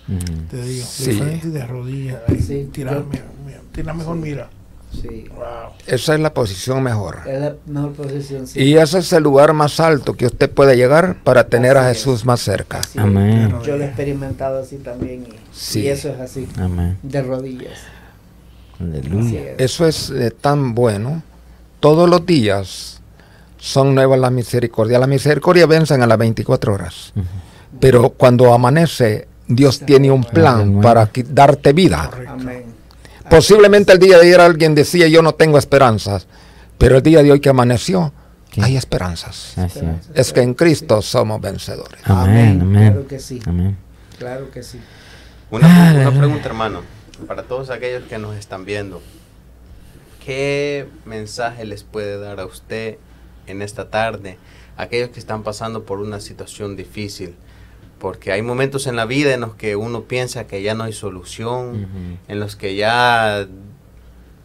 te digo, Sí. diferente de rodillas, ahí, Sí, tirar, yo- mira, mira, tiene la mejor mira. Sí. Wow. Esa es la posición mejor. Es la mejor posición. Sí. Y ese es el lugar más alto que usted puede llegar para tener a es. Jesús más cerca. Así. Amén. Yo lo he experimentado así también. Y, Sí. y eso es así, Amén. de rodillas. Aleluya. es. Eso es eh, tan bueno. Todos los días son nuevas las misericordias. Las misericordias vencen a las 24 horas. Pero cuando amanece, Dios tiene un plan para darte vida. Correcto. Amén. Posiblemente el día de ayer alguien decía yo no tengo esperanzas. Pero el día de hoy que amaneció, hay esperanzas. Así es. Es que en Cristo somos vencedores. Amén. Amén. Claro que sí. Amén. Claro que sí. Una, Aleluya. pregunta, hermano, para todos aquellos que nos están viendo. ¿Qué mensaje les puede dar a usted en esta tarde? Aquellos que están pasando por una situación difícil. Porque hay momentos en la vida en los que uno piensa que ya no hay solución, en los que ya,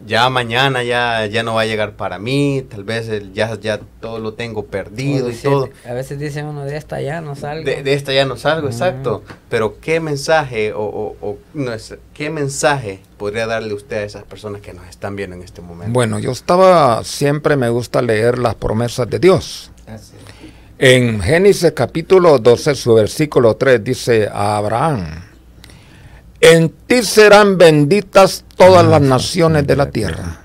ya mañana ya, ya no va a llegar para mí, tal vez el- ya, ya todo lo tengo perdido y todo. A veces dice uno de esta ya no salgo. De, de esta ya no salgo, exacto. Pero ¿qué mensaje o, o- o no es- qué mensaje podría darle usted a esas personas que nos están viendo en este momento? Bueno, yo estaba, siempre me gusta leer las promesas de Dios. Así es. En Génesis capítulo 12, su versículo 3 dice a Abraham, en ti serán benditas todas las naciones de la tierra.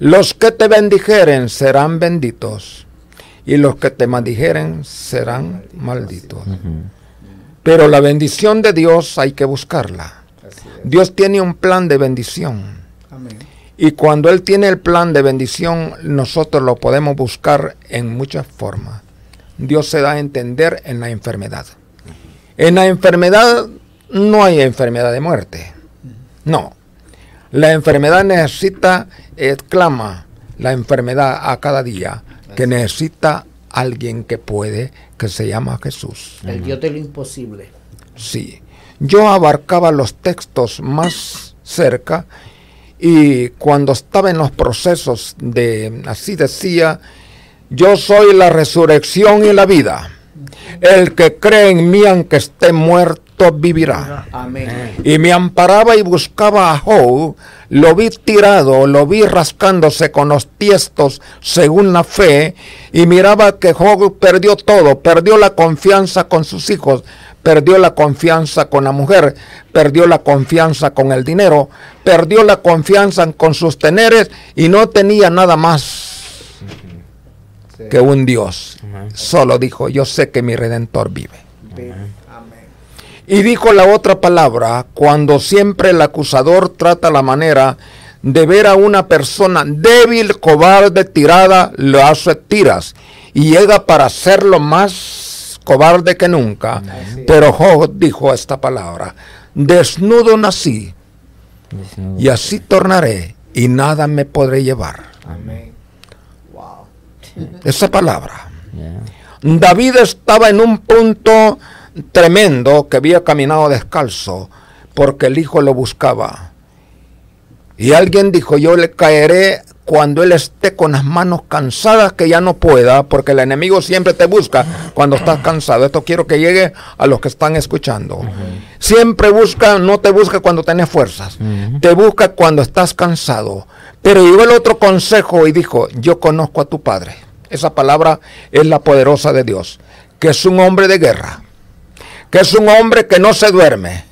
Los que te bendijeren serán benditos, y los que te maldijeren serán malditos. Pero la bendición de Dios hay que buscarla. Dios tiene un plan de bendición. Amén. Y cuando Él tiene el plan de bendición, nosotros lo podemos buscar en muchas formas. Dios se da a entender en la enfermedad. En la enfermedad no hay enfermedad de muerte. No. La enfermedad necesita, exclama la enfermedad a cada día, que necesita alguien que puede, que se llama Jesús. El Dios de lo imposible. Sí. Yo abarcaba los textos más cerca y cuando estaba en los procesos de, así decía, yo soy la resurrección y la vida. El que cree en mí, aunque esté muerto, vivirá. Amén. Y me amparaba y buscaba a Job, lo vi tirado, lo vi rascándose con los tiestos según la fe, y miraba que Job perdió todo, perdió la confianza con sus hijos, perdió la confianza con la mujer, perdió la confianza con el dinero, perdió la confianza con sus teneres y no tenía nada más Sí. que un Dios. Amén. Solo dijo, yo sé que mi redentor vive. Amén. Y dijo la otra palabra, cuando siempre el acusador trata la manera de ver a una persona débil, cobarde, tirada, lo hace tiras y llega para hacerlo más cobarde que nunca. Así. Pero Job dijo esta palabra, desnudo nací Desnudo. y así tornaré y nada me podré llevar. Amén. Wow. Esa palabra. David estaba en un punto tremendo que había caminado descalzo porque el hijo lo buscaba. Y alguien dijo, yo le caeré cuando él esté con las manos cansadas que ya no pueda, porque el enemigo siempre te busca cuando estás cansado. Esto quiero que llegue a los que están escuchando. Siempre busca, no te busca cuando tienes fuerzas, te busca cuando estás cansado. Pero llegó el otro consejo y dijo, yo conozco a tu padre. Esa palabra es la poderosa de Dios, que es un hombre de guerra, que es un hombre que no se duerme,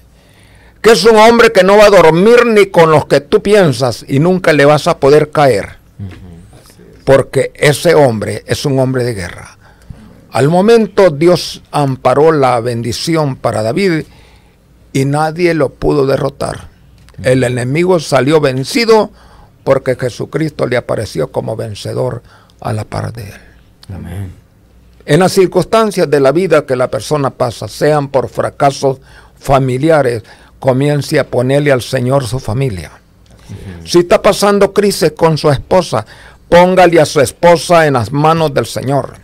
que es un hombre que no va a dormir ni con los que tú piensas y nunca le vas a poder caer, porque ese hombre es un hombre de guerra. Al momento Dios amparó la bendición para David y nadie lo pudo derrotar. El enemigo salió vencido porque Jesucristo le apareció como vencedor a la par de él. Amén. En las circunstancias de la vida que la persona pasa, sean por fracasos familiares, comience a ponerle al Señor su familia. Si está pasando crisis con su esposa, póngale a su esposa en las manos del Señor.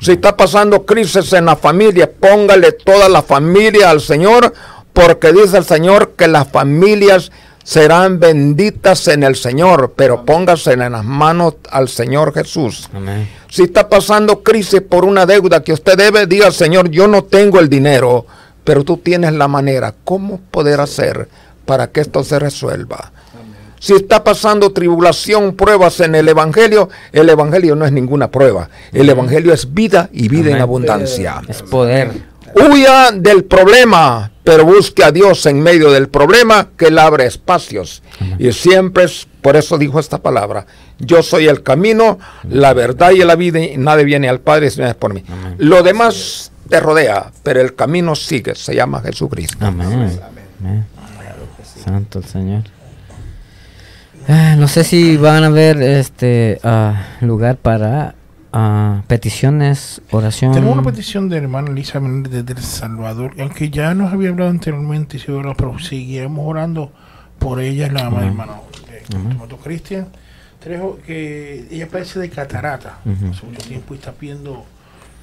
Si está pasando crisis en la familia, póngale toda la familia al Señor, porque dice el Señor que las familias serán benditas en el Señor, pero póngase en las manos al Señor Jesús. Amén. Si está pasando crisis por una deuda que usted debe, diga, Señor, yo no tengo el dinero, pero tú tienes la manera. ¿Cómo poder hacer para que esto se resuelva? Si está pasando tribulación, pruebas en el Evangelio, el Evangelio no es ninguna prueba. El Evangelio es vida y vida en abundancia. Es poder. Huya del problema, pero busque a Dios en medio del problema que él abre espacios. Y siempre es, por eso dijo esta palabra, yo soy el camino, la verdad y la vida, y nadie viene al Padre si no es por mí. Lo demás te rodea, pero el camino sigue, se llama Jesucristo. Amén. Amén. Santo el Señor. Ah, no sé si van a haber este ah, lugar para ah, peticiones, oración. Tenemos una petición de hermana Elisa Menéndez desde El Salvador, y aunque ya nos había hablado anteriormente, pero seguiremos orando por ella, la ama hermano eh, Cristian. Trejo, que ella padece de catarata hace mucho tiempo y está pidiendo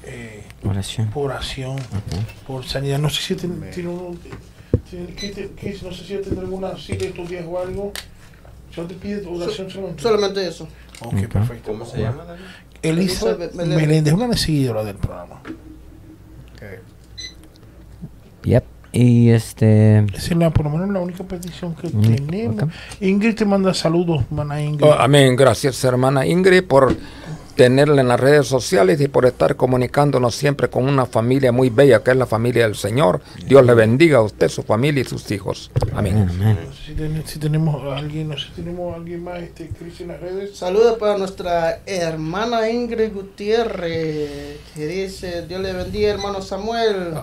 eh, Oración. por oración, por sanidad. No sé si tiene, tiene uno- tiene- ¿qué te- qué- no sé si tiene alguna cita estos días o algo. Solo te pide oración solamente. Solamente eso. Ok, Ok. perfecto. ¿Cómo se llama? David? Elisa Meléndez. Una seguidora del programa. Yep. Y este. Esa es la, por lo menos la única petición que Mm, tenemos. ok. Ingrid te manda saludos, hermana Ingrid. Oh, amén. Gracias, hermana Ingrid, por tenerla en las redes sociales y por estar comunicándonos siempre con una familia muy bella que es la familia del Señor. Dios le bendiga a usted, su familia y sus hijos. Amén. Sé si, ten- si tenemos a alguien, no sé si tenemos a alguien más, este, Chris, en las redes. Saludos para nuestra hermana Ingrid Gutiérrez, que dice, Dios le bendiga, hermano Samuel.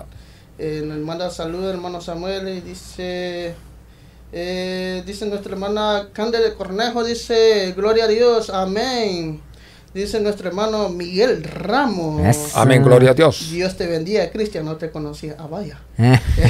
Eh, nos manda saludos, hermano Samuel, y dice, eh, dice nuestra hermana Cándida Cornejo, dice, gloria a Dios, amén. Dice nuestro hermano Miguel Ramos. Amén, gloria a Dios. Dios te bendiga, Cristian, no te conocía. Ah, vaya. Eh,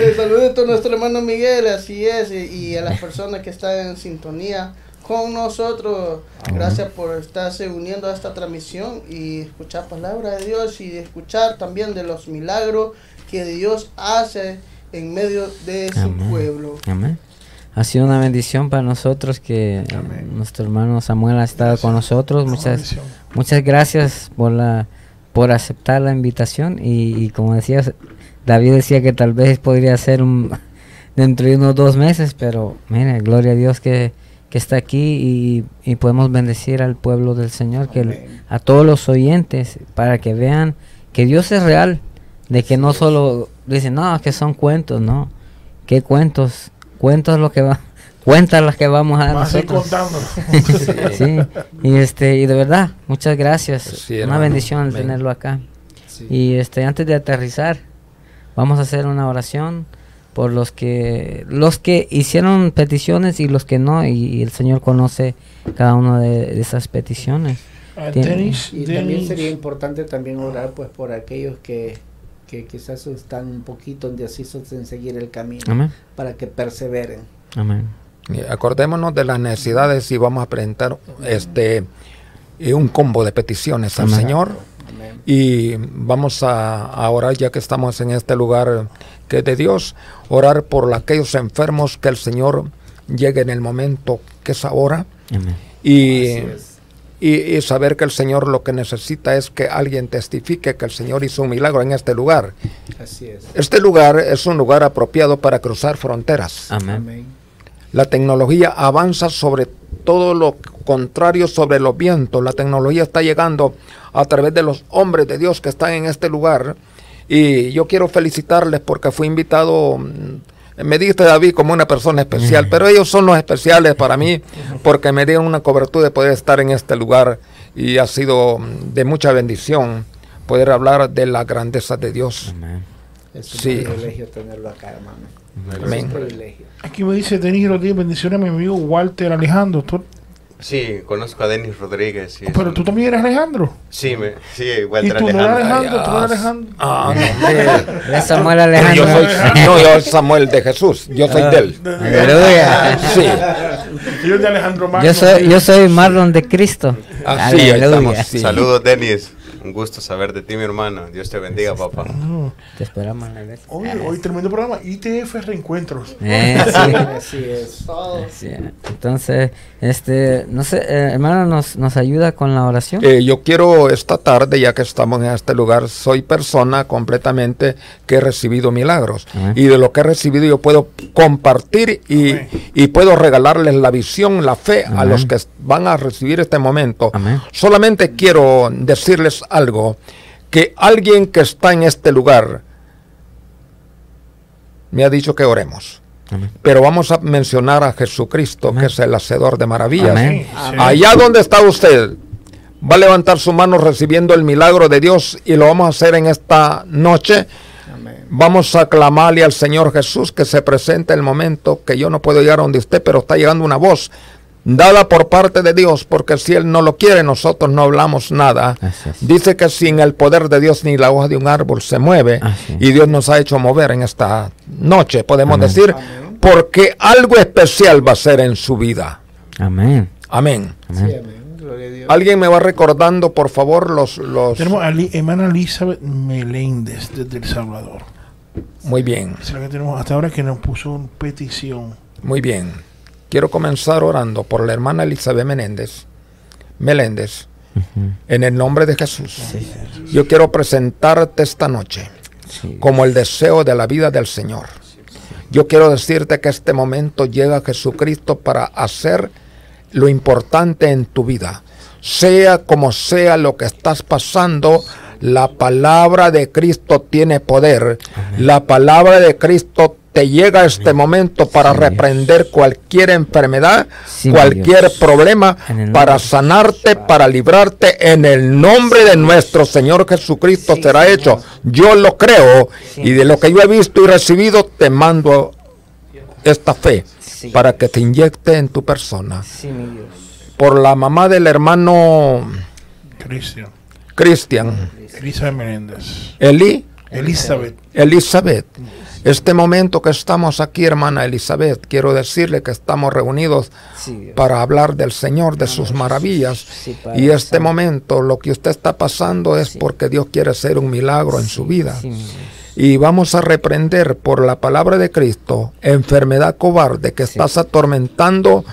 Eh, Saludos a nuestro hermano Miguel, así es, y, y a las personas que están en sintonía con nosotros. Gracias por estarse uniendo a esta transmisión y escuchar palabra de Dios y escuchar también de los milagros que Dios hace en medio de su Amén. pueblo. Amén. Ha sido una bendición para nosotros que eh, nuestro hermano Samuel ha estado con nosotros. Muchas, muchas gracias por la por aceptar la invitación. Y, y como decías, David decía que tal vez podría ser un dentro de unos dos meses, pero mire, gloria a Dios que, que está aquí y, y podemos bendecir al pueblo del Señor, que a todos los oyentes, para que vean que Dios es real, de que no solo dicen, no, que son cuentos, no, ¿qué cuentos? Cuentos lo que va, cuentas las que vamos a dar nosotros. contando. Sí, y este y de verdad, muchas gracias. Sí, una hermano. bendición tenerlo acá. Sí. Y este antes de aterrizar, vamos a hacer una oración por los que los que hicieron peticiones y los que no y, y el Señor conoce cada una de, de esas peticiones. Denis, Y también sería importante también orar pues por aquellos que, que quizás están un poquito indecisos en seguir el camino Amén. para que perseveren. Amén. Y acordémonos de las necesidades y vamos a presentar este eh, un combo de peticiones al Amén. Señor. Amén. Y vamos a, a orar ya que estamos en este lugar que es de Dios, orar por aquellos enfermos que el Señor llegue en el momento que es ahora Amén. y, es. Y, y saber que el Señor lo que necesita es que alguien testifique que el Señor hizo un milagro en este lugar. Así es. Este lugar es un lugar apropiado para cruzar fronteras. Amén. Amén. La tecnología avanza sobre todo lo contrario sobre los vientos. La tecnología está llegando a través de los hombres de Dios que están en este lugar. Y yo quiero felicitarles porque fui invitado, mm, me diste David como una persona especial, pero ellos son los especiales para mí porque me dieron una cobertura de poder estar en este lugar y ha sido mm, de mucha bendición poder hablar de la grandeza de Dios. Amén. Es un Sí. privilegio tenerlo acá, hermano. Es Amén. un privilegio. Aquí me dice Denis Rodríguez, bendiciones a mi amigo Walter Alejandro. ¿Tú- Sí, conozco a Denis Rodríguez. sí, pero un- tú también eres Alejandro. Sí, me, sí, ¿Y Walter tú no eres Alejandro. Alejandro? ¿Tú no eres Alejandro? Ah, no, hombre. Es Samuel Yo Alejandro. soy, no, yo soy Samuel de Jesús, yo soy de él. Aleluya. Sí, Yo de Alejandro Magno. Yo soy, yo soy Marlon de Cristo. así ahí estamos. sí. Saludos, Denis. Un gusto saber de ti, mi hermano. Dios te bendiga, papá. Te esperamos en la iglesia. Hoy, hoy tremendo programa. ITF Reencuentros. Eh, sí. Así es. Sí, Entonces, este, no sé, eh, hermano, nos, nos ayuda con la oración. Eh, yo quiero esta tarde, ya que estamos en este lugar, soy persona completamente que he recibido milagros. Amén. Y de lo que he recibido yo puedo compartir y, y puedo regalarles la visión, la fe a los que van a recibir este momento. Amén. Solamente quiero decirles algo, que alguien que está en este lugar me ha dicho que oremos. Amén. Pero vamos a mencionar a Jesucristo, que es el hacedor de maravillas. Amén. Allá donde está usted, va a levantar su mano recibiendo el milagro de Dios y lo vamos a hacer en esta noche. Amén. Vamos a clamarle al Señor Jesús que se presente el momento que yo no puedo llegar a donde usted, pero está llegando una voz dada por parte de Dios, porque si Él no lo quiere, nosotros no hablamos nada. Dice que sin el poder de Dios ni la hoja de un árbol se mueve, y Dios nos ha hecho mover en esta noche, podemos Amén. decir, porque algo especial va a ser en su vida. Amén. Amén. Alguien me va recordando, por favor, los... los... Tenemos a Li- hermana Elizabeth Meléndez desde El Salvador. Muy bien, Esa es la que tenemos hasta ahora que nos puso una petición. muy bien. Quiero comenzar orando por la hermana Elizabeth Menéndez, Meléndez, en el nombre de Jesús. Yo quiero presentarte esta noche Sí. como el deseo de la vida del Señor. Yo quiero decirte que este momento llega Jesucristo para hacer lo importante en tu vida. Sea como sea lo que estás pasando, la palabra de Cristo tiene poder. La palabra de Cristo te llega a este momento para Sí, reprender cualquier enfermedad, Sí, cualquier Dios. problema, para sanarte, para librarte. En el nombre de nuestro Señor Jesucristo será hecho. Yo lo creo y de lo que yo he visto y recibido te mando esta fe Sí. para que te inyecte en tu persona. Sí, mi Dios. Por la mamá del hermano Cristian. Cristian, Elizabeth Meléndez. Eli, Elizabeth. Elizabeth. Este momento que estamos aquí, hermana Elizabeth, quiero decirle que estamos reunidos Sí, para hablar del Señor, de sus maravillas. Sí, Padre Y este momento, lo que usted está pasando es Sí. porque Dios quiere hacer un milagro en su vida. Y vamos a reprender por la palabra de Cristo enfermedad cobarde que estás atormentando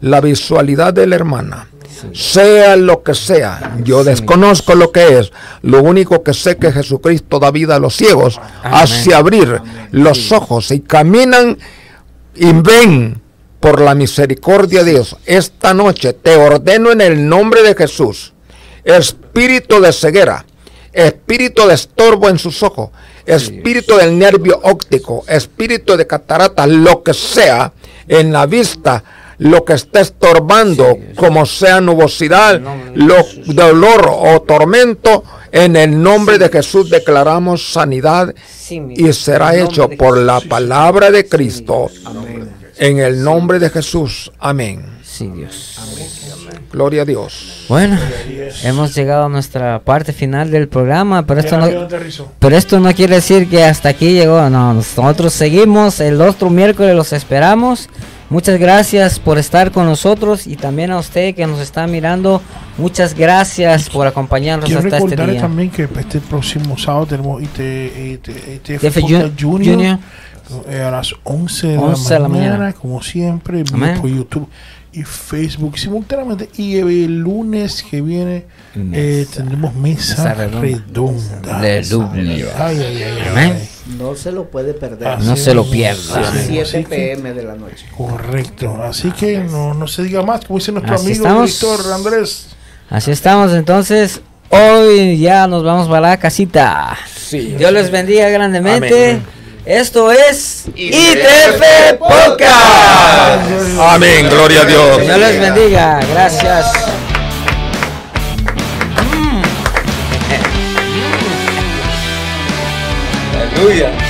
la visualidad de la hermana. Sea lo que sea, yo desconozco lo que es. Lo único que sé que Jesucristo da vida a los ciegos, Amén. hace abrir los ojos y caminan y ven por la misericordia de Dios. Esta noche te ordeno en el nombre de Jesús, espíritu de ceguera, espíritu de estorbo en sus ojos, espíritu del nervio óptico, espíritu de catarata, lo que sea en la vista, lo que esté estorbando, como sea nubosidad, lo, dolor o tormento, en el nombre de Jesús declaramos sanidad Sí, y será hecho por Jesús. la palabra de Cristo. Amén. En el nombre de Jesús. Amén. Sí, Dios. Gloria a Dios. Bueno, hemos llegado a nuestra parte final del programa, pero esto no, pero esto no quiere decir que hasta aquí llegó. No, nosotros seguimos. El otro miércoles los esperamos. Muchas gracias por estar con nosotros y también a usted que nos está mirando. Muchas gracias por acompañarnos Quiero hasta este día. también que este próximo sábado tenemos IT, IT, ITF Junior, Junior. eh, a las 11 de, 11 de la, la mañana, mañana. como siempre, por YouTube y Facebook simultáneamente. Y el lunes que viene eh, tendremos mesa, Mesa redonda. redonda. Ay, ay, ay, ay, Amén. ay. No se lo puede perder. Así No se lo pierda. A las Así 7 que- pm de la noche. Correcto. Así que no, no se diga más, como dice nuestro Así amigo estamos. Víctor Andrés. Así estamos entonces. Hoy ya nos vamos para la casita. Sí. Dios les bendiga grandemente. Amén. Esto es ITF Podcast. Amén, gloria a Dios. Dios les bendiga, gracias. Aleluya.